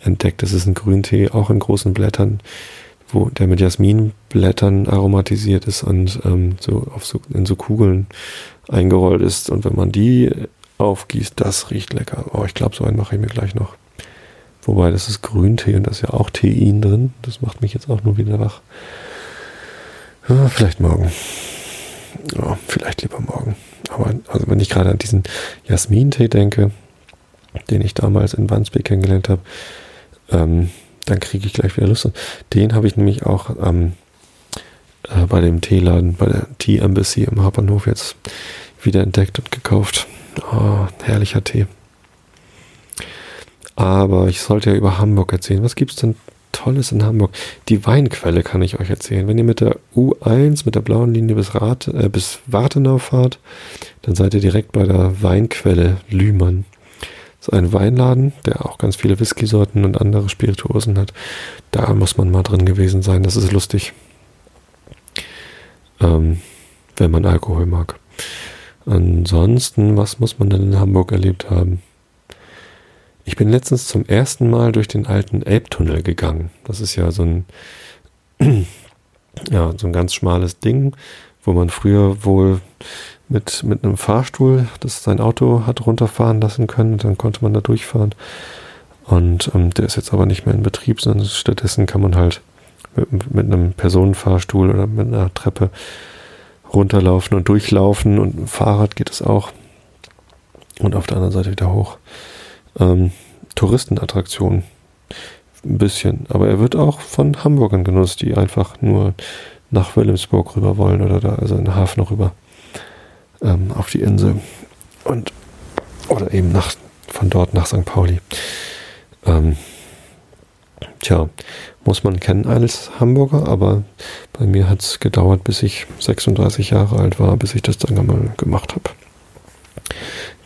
[SPEAKER 1] entdeckt. Das ist ein Grüntee, auch in großen Blättern, wo der mit Jasminblättern aromatisiert ist und ähm, so auf so in so Kugeln eingerollt ist. Und wenn man die aufgießt, das riecht lecker. Oh, ich glaube, so einen mache ich mir gleich noch. Wobei, das ist Grüntee und da ist ja auch Tein drin. Das macht mich jetzt auch nur wieder wach. Ja, vielleicht morgen. Ja, vielleicht lieber morgen. Aber also wenn ich gerade an diesen Jasmin-Tee denke, den ich damals in Wandsbek kennengelernt habe, ähm, dann kriege ich gleich wieder Lust. Den habe ich nämlich auch ähm, äh, bei dem Teeladen, bei der Tea Embassy im Hauptbahnhof jetzt wieder entdeckt und gekauft. Oh, herrlicher Tee. Aber ich sollte ja über Hamburg erzählen. Was gibt es denn Tolles in Hamburg? Die Weinquelle kann ich euch erzählen. Wenn ihr mit der U1, mit der blauen Linie bis, Rat, äh, bis Wartenau fahrt, dann seid ihr direkt bei der Weinquelle Lühmann ist ein Weinladen, der auch ganz viele Whisky-Sorten und andere Spirituosen hat. Da muss man mal drin gewesen sein. Das ist lustig. Ähm, wenn man Alkohol mag. Ansonsten, was muss man denn in Hamburg erlebt haben? Ich bin letztens zum ersten Mal durch den alten Elbtunnel gegangen. Das ist ja so ein, ja, so ein ganz schmales Ding, wo man früher wohl mit, mit einem Fahrstuhl, das sein Auto hat runterfahren lassen können. Dann konnte man da durchfahren. Und ähm, der ist jetzt aber nicht mehr in Betrieb, sondern stattdessen kann man halt mit, mit einem Personenfahrstuhl oder mit einer Treppe runterlaufen und durchlaufen und mit dem Fahrrad geht es auch. Und auf der anderen Seite wieder hoch. Ähm, Touristenattraktion. Ein bisschen. Aber er wird auch von Hamburgern genutzt, die einfach nur nach Wilhelmsburg rüber wollen oder da, also in den Hafen rüber ähm, auf die Insel. Und, oder eben nach, von dort nach St. Pauli. Ähm, tja, muss man kennen als Hamburger, aber bei mir hat es gedauert, bis ich 36 Jahre alt war, bis ich das dann einmal gemacht habe.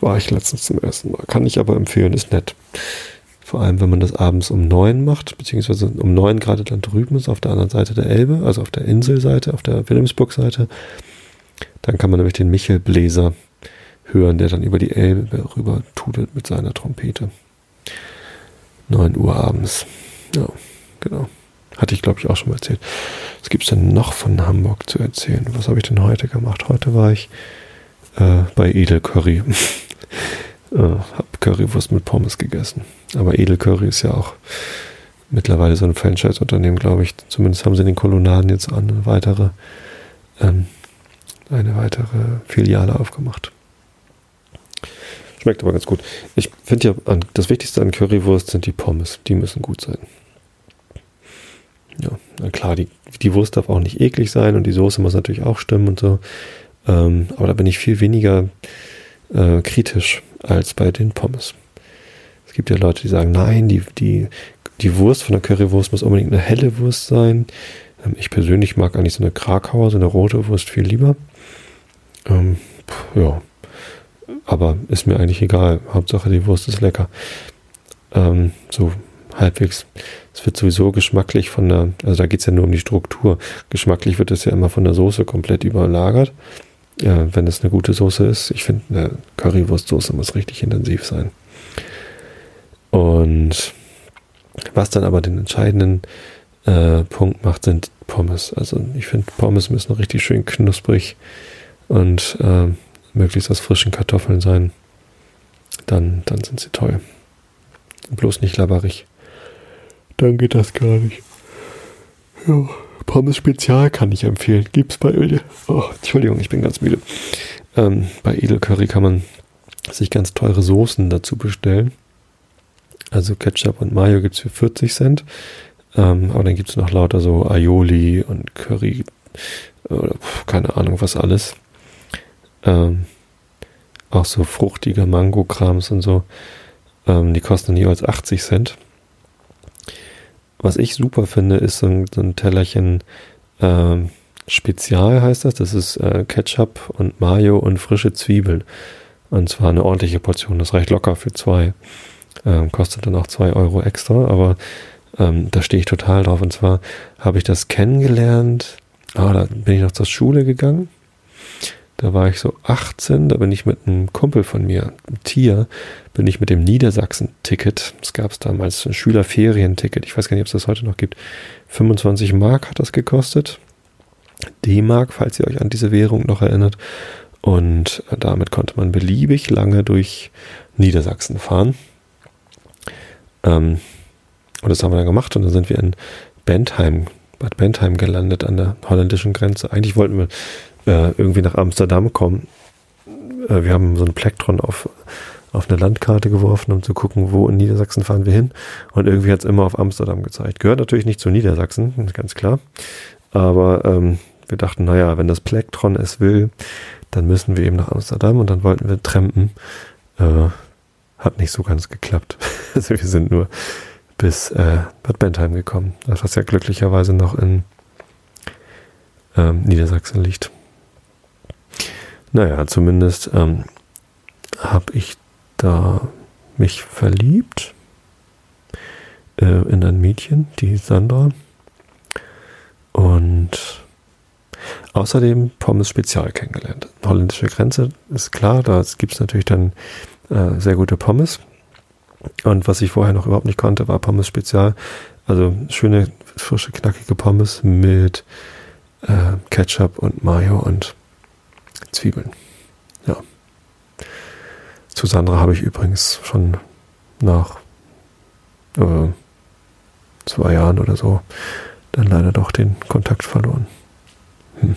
[SPEAKER 1] War ich letztens zum ersten Mal. Kann ich aber empfehlen, ist nett. Vor allem, wenn man das abends um neun macht, beziehungsweise um neun gerade dann drüben ist, auf der anderen Seite der Elbe, also auf der Inselseite, auf der Wilhelmsburg-Seite, dann kann man nämlich den Michel Bläser hören, der dann über die Elbe rüber tudelt mit seiner Trompete. 9 Uhr abends. Ja, genau. Hatte ich, glaube ich, auch schon mal erzählt. Was gibt es denn noch von Hamburg zu erzählen? Was habe ich denn heute gemacht? Heute war ich äh, bei Edel Curry. äh, hab Currywurst mit Pommes gegessen. Aber Edel Curry ist ja auch mittlerweile so ein Franchise-Unternehmen, glaube ich. Zumindest haben sie in den Kolonnaden jetzt eine weitere ähm, eine weitere Filiale aufgemacht. Schmeckt aber ganz gut. Ich finde ja, das Wichtigste an Currywurst sind die Pommes. Die müssen gut sein. Ja, na klar, die, die Wurst darf auch nicht eklig sein und die Soße muss natürlich auch stimmen und so. Ähm, aber da bin ich viel weniger äh, kritisch als bei den Pommes. Es gibt ja Leute, die sagen, nein, die, die, die Wurst von der Currywurst muss unbedingt eine helle Wurst sein. Ähm, ich persönlich mag eigentlich so eine Krakauer, so eine rote Wurst viel lieber. Ähm, ja, aber ist mir eigentlich egal. Hauptsache die Wurst ist lecker. Ähm, so halbwegs. Es wird sowieso geschmacklich von der, also da geht es ja nur um die Struktur. Geschmacklich wird es ja immer von der Soße komplett überlagert. Ja, wenn es eine gute Soße ist. Ich finde, eine Currywurstsoße muss richtig intensiv sein. Und was dann aber den entscheidenden äh, Punkt macht, sind Pommes. Also ich finde, Pommes müssen richtig schön knusprig und äh, möglichst aus frischen Kartoffeln sein, dann, dann sind sie toll. Bloß nicht labberig. Dann geht das gar nicht. Ja, Pommes Spezial kann ich empfehlen. Gibt's bei Öl. Oh, Entschuldigung, ich bin ganz müde. Ähm, bei Edelcurry kann man sich ganz teure Soßen dazu bestellen. Also Ketchup und Mayo gibt es für 40 Cent. Ähm, aber dann gibt es noch lauter so Aioli und Curry oder keine Ahnung was alles. Ähm, auch so fruchtige Mango-Krams und so. Ähm, die kosten jeweils 80 Cent. Was ich super finde, ist so ein, so ein Tellerchen ähm, Spezial heißt das. Das ist äh, Ketchup und Mayo und frische Zwiebeln. Und zwar eine ordentliche Portion. Das reicht locker für zwei. Ähm, kostet dann auch zwei Euro extra, aber ähm, da stehe ich total drauf. Und zwar habe ich das kennengelernt. Ah, da bin ich noch zur Schule gegangen. Da war ich so 18, da bin ich mit einem Kumpel von mir, einem Tier, bin ich mit dem Niedersachsen-Ticket, es gab es damals ein Schülerferienticket, ich weiß gar nicht, ob es das heute noch gibt, 25 Mark hat das gekostet, D-Mark, falls ihr euch an diese Währung noch erinnert. Und damit konnte man beliebig lange durch Niedersachsen fahren. Ähm, und das haben wir dann gemacht und dann sind wir in Bentheim, Bad Bentheim gelandet an der holländischen Grenze. Eigentlich wollten wir äh, irgendwie nach Amsterdam kommen. Äh, wir haben so ein Plektron auf, auf eine Landkarte geworfen, um zu gucken, wo in Niedersachsen fahren wir hin. Und irgendwie hat es immer auf Amsterdam gezeigt. Gehört natürlich nicht zu Niedersachsen, ganz klar. Aber ähm, wir dachten, naja, wenn das Plektron es will, dann müssen wir eben nach Amsterdam und dann wollten wir trampen. Äh, hat nicht so ganz geklappt. also wir sind nur bis äh, Bad Bentheim gekommen, was ja glücklicherweise noch in ähm, Niedersachsen liegt. Naja, zumindest ähm, habe ich da mich verliebt äh, in ein Mädchen, die Sandra. Und außerdem Pommes Spezial kennengelernt. Holländische Grenze ist klar, da gibt es natürlich dann äh, sehr gute Pommes. Und was ich vorher noch überhaupt nicht konnte, war Pommes Spezial. Also schöne, frische, knackige Pommes mit äh, Ketchup und Mayo und Zwiebeln. Ja. Zu Sandra habe ich übrigens schon nach äh, zwei Jahren oder so dann leider doch den Kontakt verloren. Hm.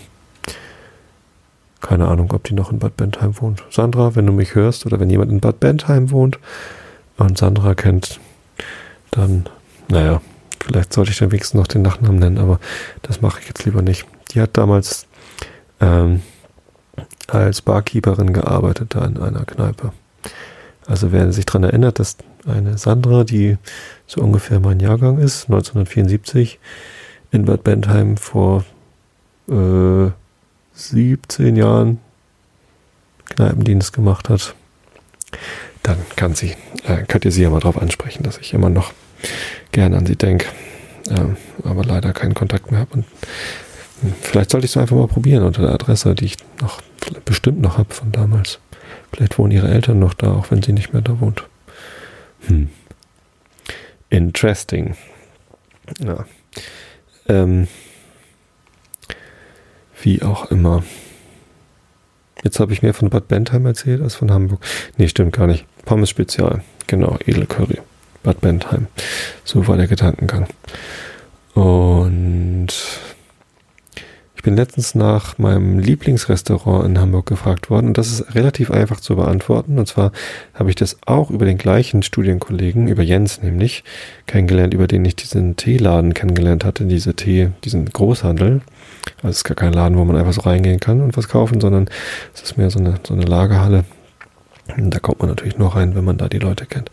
[SPEAKER 1] Keine Ahnung, ob die noch in Bad Bentheim wohnt. Sandra, wenn du mich hörst oder wenn jemand in Bad Bentheim wohnt und Sandra kennt, dann, naja, vielleicht sollte ich dann wenigstens noch den Nachnamen nennen, aber das mache ich jetzt lieber nicht. Die hat damals ähm, als Barkeeperin gearbeitet da in einer Kneipe. Also wer sich daran erinnert, dass eine Sandra, die so ungefähr mein Jahrgang ist, 1974, in Bad Bentheim vor äh, 17 Jahren Kneipendienst gemacht hat, dann kann sie, äh, könnt ihr sie ja mal drauf ansprechen, dass ich immer noch gerne an sie denke, äh, aber leider keinen Kontakt mehr habe und Vielleicht sollte ich es einfach mal probieren unter der Adresse, die ich noch bestimmt noch habe von damals. Vielleicht wohnen ihre Eltern noch da, auch wenn sie nicht mehr da wohnt. Hm. Interesting. Ja. Ähm. Wie auch immer. Jetzt habe ich mehr von Bad Bentheim erzählt als von Hamburg. Nee, stimmt gar nicht. Pommes Spezial. Genau, Edelcurry. Bad Bentheim. So war der Gedankengang. Und bin letztens nach meinem Lieblingsrestaurant in Hamburg gefragt worden und das ist relativ einfach zu beantworten. Und zwar habe ich das auch über den gleichen Studienkollegen, über Jens nämlich, kennengelernt, über den ich diesen Teeladen kennengelernt hatte, diese Tee, diesen Großhandel. Also es ist gar kein Laden, wo man einfach so reingehen kann und was kaufen, sondern es ist mehr so eine, so eine Lagerhalle. Und da kommt man natürlich nur rein, wenn man da die Leute kennt.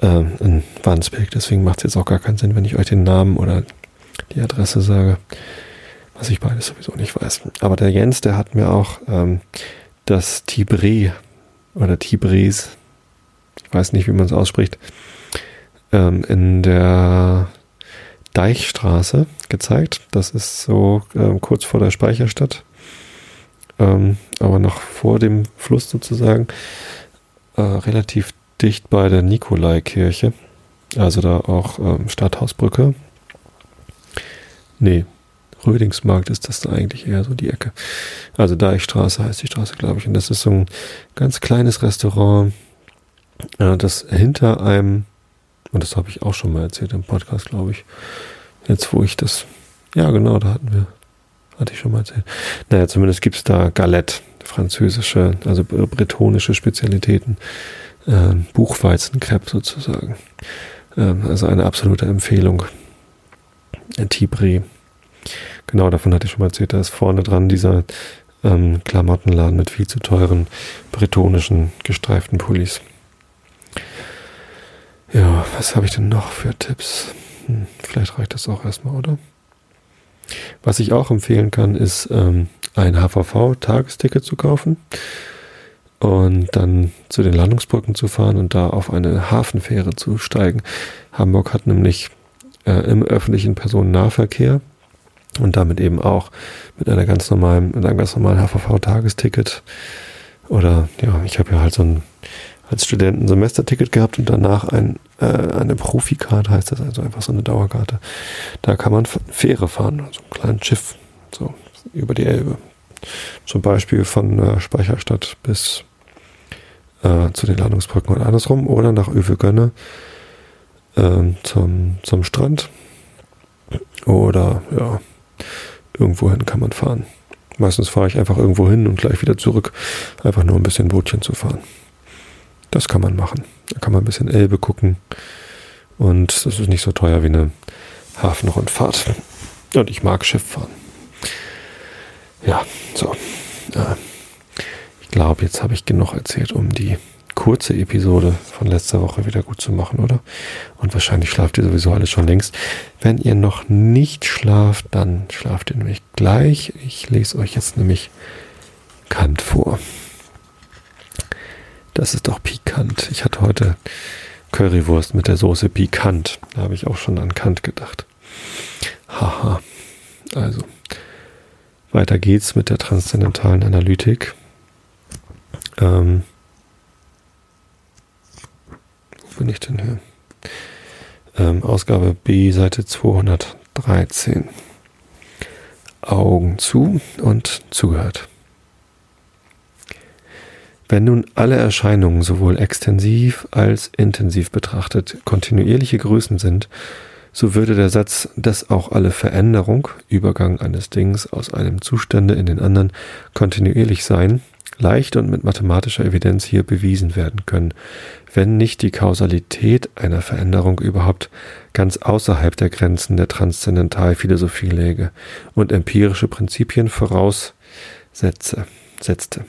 [SPEAKER 1] Ähm, in Wandsbek. Deswegen macht es jetzt auch gar keinen Sinn, wenn ich euch den Namen oder die Adresse sage was ich beides sowieso nicht weiß. Aber der Jens, der hat mir auch ähm, das Tibré oder Tibres, ich weiß nicht, wie man es ausspricht, ähm, in der Deichstraße gezeigt. Das ist so ähm, kurz vor der Speicherstadt, ähm, aber noch vor dem Fluss sozusagen, äh, relativ dicht bei der Nikolaikirche. Also da auch ähm, Stadthausbrücke. Nee, Rödingsmarkt ist das da eigentlich eher so die Ecke. Also Deichstraße heißt die Straße, glaube ich. Und das ist so ein ganz kleines Restaurant, äh, das hinter einem, und das habe ich auch schon mal erzählt im Podcast, glaube ich. Jetzt, wo ich das, ja genau, da hatten wir, hatte ich schon mal erzählt. Naja, zumindest gibt es da Galette, französische, also bretonische Spezialitäten. äh, Buchweizenkrepp sozusagen. Ähm, also eine absolute Empfehlung. Ein Tibré. Genau, davon hatte ich schon mal erzählt. Da ist vorne dran dieser ähm, Klamottenladen mit viel zu teuren bretonischen gestreiften Pullis. Ja, was habe ich denn noch für Tipps? Hm, vielleicht reicht das auch erstmal, oder? Was ich auch empfehlen kann, ist ähm, ein HVV-Tagesticket zu kaufen und dann zu den Landungsbrücken zu fahren und da auf eine Hafenfähre zu steigen. Hamburg hat nämlich äh, im öffentlichen Personennahverkehr und damit eben auch mit einer ganz normalen, mit einem ganz normalen HVV-Tagesticket oder ja, ich habe ja halt so ein als Student ein Semesterticket gehabt und danach ein, äh, eine Profikarte, heißt das also einfach so eine Dauerkarte. Da kann man Fähre fahren, so also ein kleines Schiff, so über die Elbe. Zum Beispiel von äh, Speicherstadt bis äh, zu den Landungsbrücken und andersrum oder nach Övelgönne äh, zum, zum Strand oder ja, irgendwohin kann man fahren. Meistens fahre ich einfach irgendwo hin und gleich wieder zurück, einfach nur ein bisschen Bootchen zu fahren. Das kann man machen. Da kann man ein bisschen Elbe gucken. Und das ist nicht so teuer wie eine Hafenrundfahrt. Und ich mag Schiff fahren. Ja, so. Äh, ich glaube, jetzt habe ich genug erzählt, um die kurze Episode von letzter Woche wieder gut zu machen, oder? Und wahrscheinlich schlaft ihr sowieso alles schon längst. Wenn ihr noch nicht schlaft, dann schlaft ihr nämlich gleich. Ich lese euch jetzt nämlich Kant vor. Das ist doch pikant. Ich hatte heute Currywurst mit der Soße pikant. Da habe ich auch schon an Kant gedacht. Haha. Also, weiter geht's mit der transzendentalen Analytik. Ähm, wo bin ich denn hier? Ähm, Ausgabe B, Seite 213. Augen zu und zugehört. Wenn nun alle Erscheinungen sowohl extensiv als intensiv betrachtet kontinuierliche Größen sind, so würde der Satz, dass auch alle Veränderung, Übergang eines Dings aus einem Zustande in den anderen kontinuierlich sein, leicht und mit mathematischer Evidenz hier bewiesen werden können, wenn nicht die Kausalität einer Veränderung überhaupt ganz außerhalb der Grenzen der Transzendentalphilosophie läge und empirische Prinzipien voraussetze, setzte.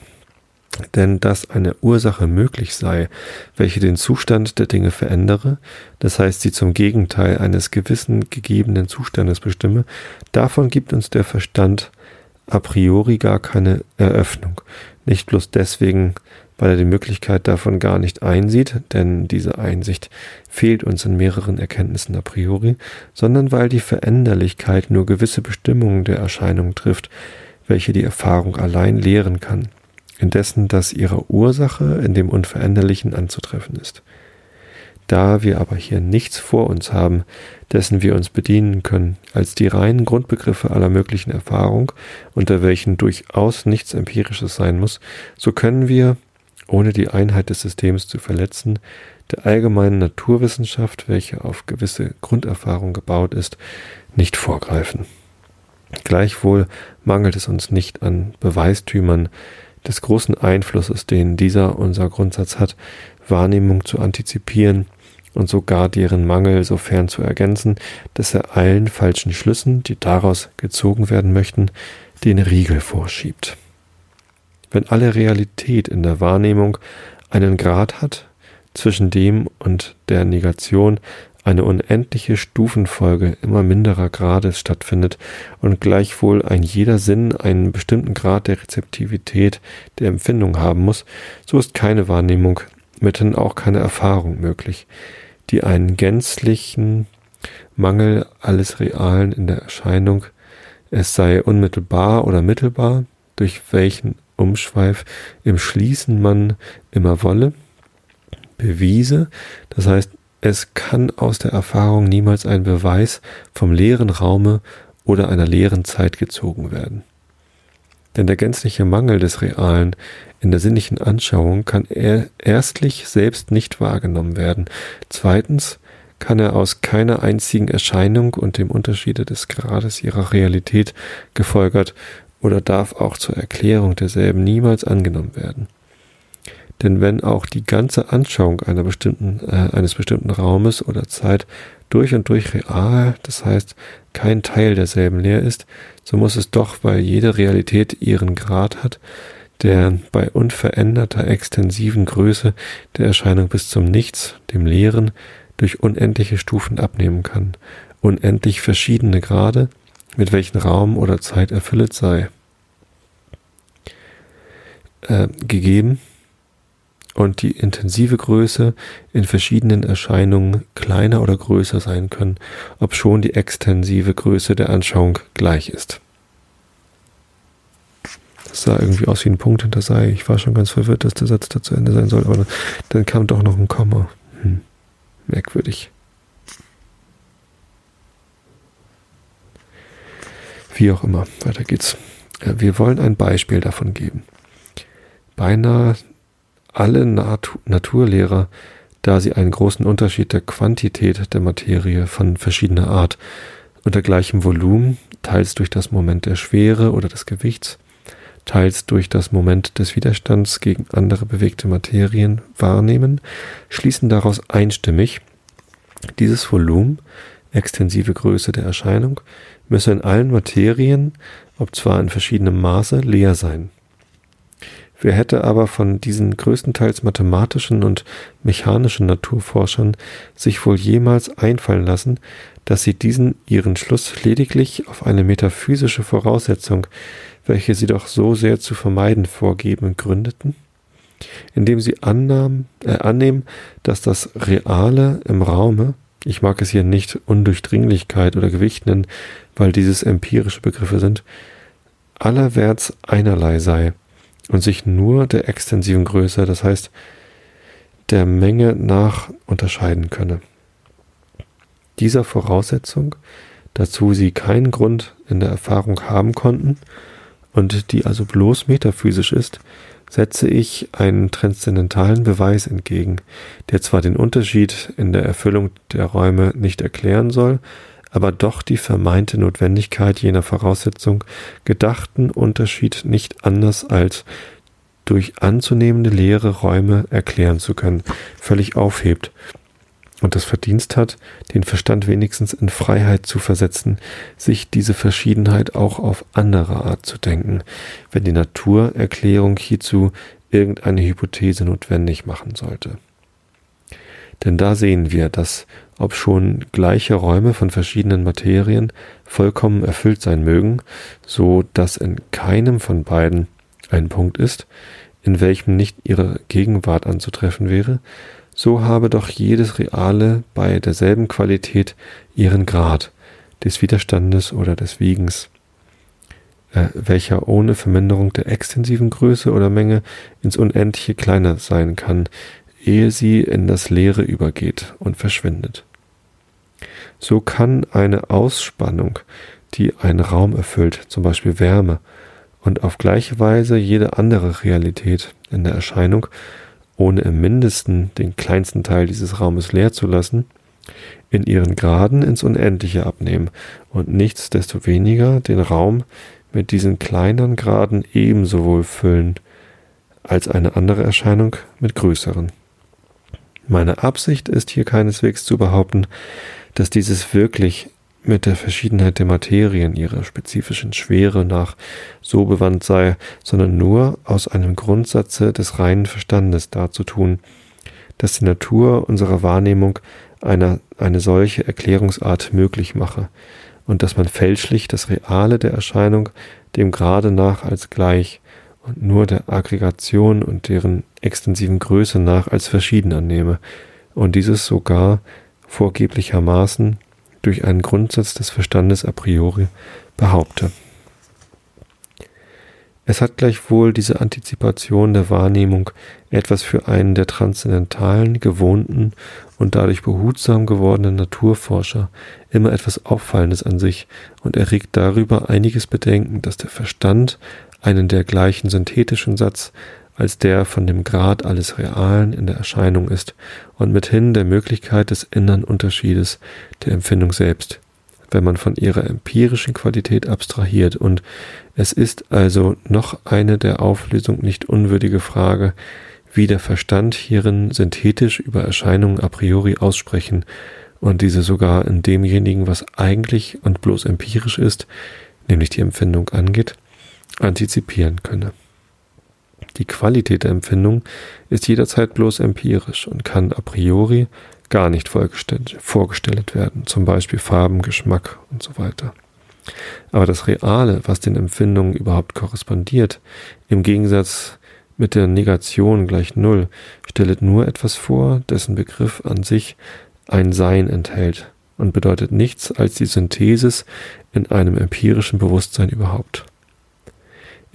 [SPEAKER 1] Denn dass eine Ursache möglich sei, welche den Zustand der Dinge verändere, das heißt sie zum Gegenteil eines gewissen gegebenen Zustandes bestimme, davon gibt uns der Verstand a priori gar keine Eröffnung, nicht bloß deswegen, weil er die Möglichkeit davon gar nicht einsieht, denn diese Einsicht fehlt uns in mehreren Erkenntnissen a priori, sondern weil die Veränderlichkeit nur gewisse Bestimmungen der Erscheinung trifft, welche die Erfahrung allein lehren kann indessen dass ihre Ursache in dem Unveränderlichen anzutreffen ist. Da wir aber hier nichts vor uns haben, dessen wir uns bedienen können, als die reinen Grundbegriffe aller möglichen Erfahrung, unter welchen durchaus nichts Empirisches sein muss, so können wir, ohne die Einheit des Systems zu verletzen, der allgemeinen Naturwissenschaft, welche auf gewisse Grunderfahrung gebaut ist, nicht vorgreifen. Gleichwohl mangelt es uns nicht an Beweistümern, des großen Einflusses, den dieser unser Grundsatz hat, Wahrnehmung zu antizipieren und sogar deren Mangel sofern zu ergänzen, dass er allen falschen Schlüssen, die daraus gezogen werden möchten, den Riegel vorschiebt. Wenn alle Realität in der Wahrnehmung einen Grad hat, zwischen dem und der Negation eine unendliche Stufenfolge immer minderer Grades stattfindet und gleichwohl ein jeder Sinn einen bestimmten Grad der Rezeptivität der Empfindung haben muss, so ist keine Wahrnehmung, mithin auch keine Erfahrung möglich, die einen gänzlichen Mangel alles Realen in der Erscheinung, es sei unmittelbar oder mittelbar, durch welchen Umschweif im Schließen man immer wolle, bewiese, das heißt es kann aus der Erfahrung niemals ein Beweis vom leeren Raume oder einer leeren Zeit gezogen werden. Denn der gänzliche Mangel des Realen in der sinnlichen Anschauung kann er erstlich selbst nicht wahrgenommen werden. Zweitens kann er aus keiner einzigen Erscheinung und dem Unterschiede des Grades ihrer Realität gefolgert oder darf auch zur Erklärung derselben niemals angenommen werden. Denn wenn auch die ganze Anschauung einer bestimmten, äh, eines bestimmten Raumes oder Zeit durch und durch real, das heißt kein Teil derselben leer ist, so muss es doch, weil jede Realität ihren Grad hat, der bei unveränderter extensiven Größe der Erscheinung bis zum Nichts, dem Leeren, durch unendliche Stufen abnehmen kann, unendlich verschiedene Grade, mit welchen Raum oder Zeit erfüllet sei, äh, gegeben und die intensive Größe in verschiedenen Erscheinungen kleiner oder größer sein können, obschon die extensive Größe der Anschauung gleich ist. Das sah irgendwie aus wie ein Punkt hinter sei. Ich war schon ganz verwirrt, dass der Satz da zu Ende sein soll, aber dann, kam doch noch ein Komma. Hm. Merkwürdig. Wie auch immer, weiter geht's. Äh, wir wollen ein Beispiel davon geben. Beinahe alle Natu Naturlehrer, da sie einen großen Unterschied der Quantität der Materie von verschiedener Art unter gleichem Volumen, teils durch das Moment der Schwere oder des Gewichts, teils durch das Moment des Widerstands gegen andere bewegte Materien wahrnehmen, schließen daraus einstimmig, dieses Volumen, extensive Größe der Erscheinung, müsse in allen Materien, ob zwar in verschiedenem Maße, leer sein. Wer hätte aber von diesen größtenteils mathematischen und mechanischen Naturforschern sich wohl jemals einfallen lassen, dass sie diesen ihren Schluss lediglich auf eine metaphysische Voraussetzung, welche sie doch so sehr zu vermeiden vorgeben, gründeten? Indem sie annahmen, äh, annehmen, dass das Reale im Raume, ich mag es hier nicht Undurchdringlichkeit oder Gewicht nennen, weil dieses empirische Begriffe sind, allerwärts einerlei sei und sich nur der extensiven Größe, das heißt der Menge nach unterscheiden könne. Dieser Voraussetzung, dazu sie keinen Grund in der Erfahrung haben konnten und die also bloß metaphysisch ist, setze ich einen transzendentalen Beweis entgegen, der zwar den Unterschied in der Erfüllung der Räume nicht erklären soll, aber doch die vermeinte Notwendigkeit jener Voraussetzung gedachten Unterschied nicht anders als durch anzunehmende leere Räume erklären zu können, völlig aufhebt und das Verdienst hat, den Verstand wenigstens in Freiheit zu versetzen, sich diese Verschiedenheit auch auf andere Art zu denken, wenn die Naturerklärung hierzu irgendeine Hypothese notwendig machen sollte. Denn da sehen wir, dass, ob schon gleiche Räume von verschiedenen Materien vollkommen erfüllt sein mögen, so dass in keinem von beiden ein Punkt ist, in welchem nicht ihre Gegenwart anzutreffen wäre, so habe doch jedes Reale bei derselben Qualität ihren Grad des Widerstandes oder des Wiegens, äh, welcher ohne Verminderung der extensiven Größe oder Menge ins Unendliche kleiner sein kann, ehe sie in das Leere übergeht und verschwindet. So kann eine Ausspannung, die einen Raum erfüllt, zum Beispiel Wärme, und auf gleiche Weise jede andere Realität in der Erscheinung, ohne im mindesten den kleinsten Teil dieses Raumes leer zu lassen, in ihren Graden ins Unendliche abnehmen und nichtsdestoweniger den Raum mit diesen kleineren Graden ebenso wohl füllen als eine andere Erscheinung mit größeren. Meine Absicht ist hier keineswegs zu behaupten, dass dieses wirklich mit der Verschiedenheit der Materien ihrer spezifischen Schwere nach so bewandt sei, sondern nur aus einem Grundsatze des reinen Verstandes darzutun, dass die Natur unserer Wahrnehmung einer, eine solche Erklärungsart möglich mache und dass man fälschlich das Reale der Erscheinung dem Grade nach als gleich und nur der Aggregation und deren extensiven Größe nach als verschieden annehme und dieses sogar vorgeblichermaßen durch einen Grundsatz des Verstandes a priori behaupte. Es hat gleichwohl diese Antizipation der Wahrnehmung etwas für einen der transzendentalen, gewohnten und dadurch behutsam gewordenen Naturforscher immer etwas Auffallendes an sich und erregt darüber einiges Bedenken, dass der Verstand einen dergleichen synthetischen Satz als der von dem Grad alles Realen in der Erscheinung ist und mithin der Möglichkeit des innern Unterschiedes der Empfindung selbst, wenn man von ihrer empirischen Qualität abstrahiert. Und es ist also noch eine der Auflösung nicht unwürdige Frage, wie der Verstand hierin synthetisch über Erscheinungen a priori aussprechen und diese sogar in demjenigen, was eigentlich und bloß empirisch ist, nämlich die Empfindung angeht, antizipieren könne. Die Qualität der Empfindung ist jederzeit bloß empirisch und kann a priori gar nicht vorgestellt werden, zum Beispiel Farben, Geschmack und so weiter. Aber das Reale, was den Empfindungen überhaupt korrespondiert, im Gegensatz mit der Negation gleich Null, stellt nur etwas vor, dessen Begriff an sich ein Sein enthält und bedeutet nichts als die Synthesis in einem empirischen Bewusstsein überhaupt.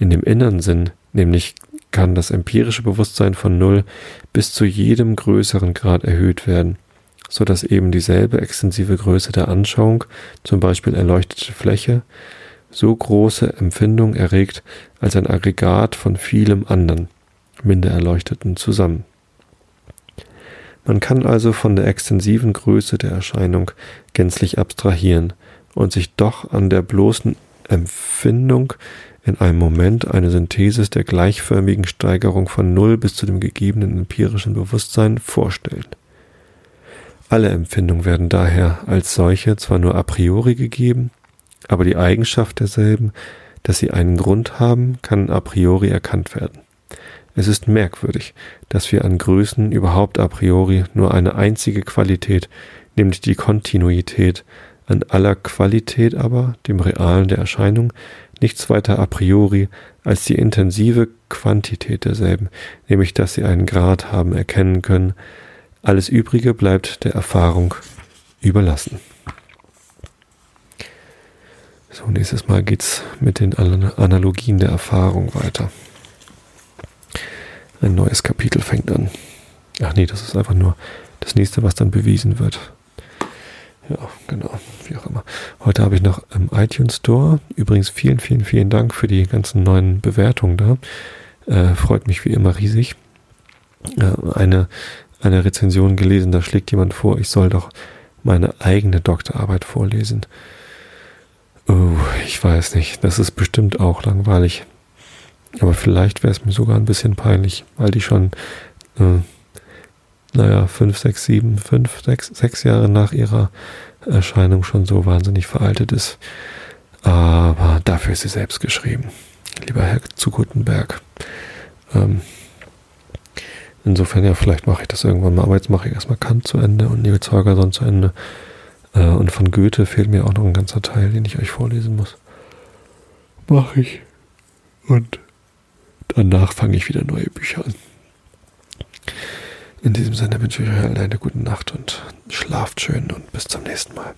[SPEAKER 1] In dem inneren Sinn, nämlich kann das empirische Bewusstsein von Null bis zu jedem größeren Grad erhöht werden, so dass eben dieselbe extensive Größe der Anschauung, zum Beispiel erleuchtete Fläche, so große Empfindung erregt als ein Aggregat von vielem anderen, minder erleuchteten zusammen. Man kann also von der extensiven Größe der Erscheinung gänzlich abstrahieren und sich doch an der bloßen Empfindung in einem Moment eine Synthesis der gleichförmigen Steigerung von Null bis zu dem gegebenen empirischen Bewusstsein vorstellen. Alle Empfindungen werden daher als solche zwar nur a priori gegeben, aber die Eigenschaft derselben, dass sie einen Grund haben, kann a priori erkannt werden. Es ist merkwürdig, dass wir an Größen überhaupt a priori nur eine einzige Qualität, nämlich die Kontinuität, an aller Qualität aber, dem Realen der Erscheinung, nichts weiter a priori als die intensive Quantität derselben, nämlich dass sie einen Grad haben erkennen können. Alles Übrige bleibt der Erfahrung überlassen. So, nächstes Mal geht's mit den Analogien der Erfahrung weiter. Ein neues Kapitel fängt an. Ach nee, das ist einfach nur das nächste, was dann bewiesen wird. Ja, genau, wie auch immer. Heute habe ich noch im iTunes Store. Übrigens vielen, vielen, vielen Dank für die ganzen neuen Bewertungen da. Äh, freut mich wie immer riesig. Äh, eine, eine Rezension gelesen, da schlägt jemand vor, ich soll doch meine eigene Doktorarbeit vorlesen. Oh, ich weiß nicht. Das ist bestimmt auch langweilig. Aber vielleicht wäre es mir sogar ein bisschen peinlich, weil die schon äh, naja, fünf, sechs, sieben, fünf, sechs, sechs Jahre nach ihrer Erscheinung schon so wahnsinnig veraltet ist. Aber dafür ist sie selbst geschrieben. Lieber Herr zu Gutenberg. Ähm, insofern, ja, vielleicht mache ich das irgendwann mal, aber jetzt mache ich erstmal Kant zu Ende und Nils Holgersson zu Ende. Äh, und von Goethe fehlt mir auch noch ein ganzer Teil, den ich euch vorlesen muss. Mache ich. Und danach fange ich wieder neue Bücher an. In diesem Sinne wünsche ich euch allen eine gute Nacht und schlaft schön und bis zum nächsten Mal.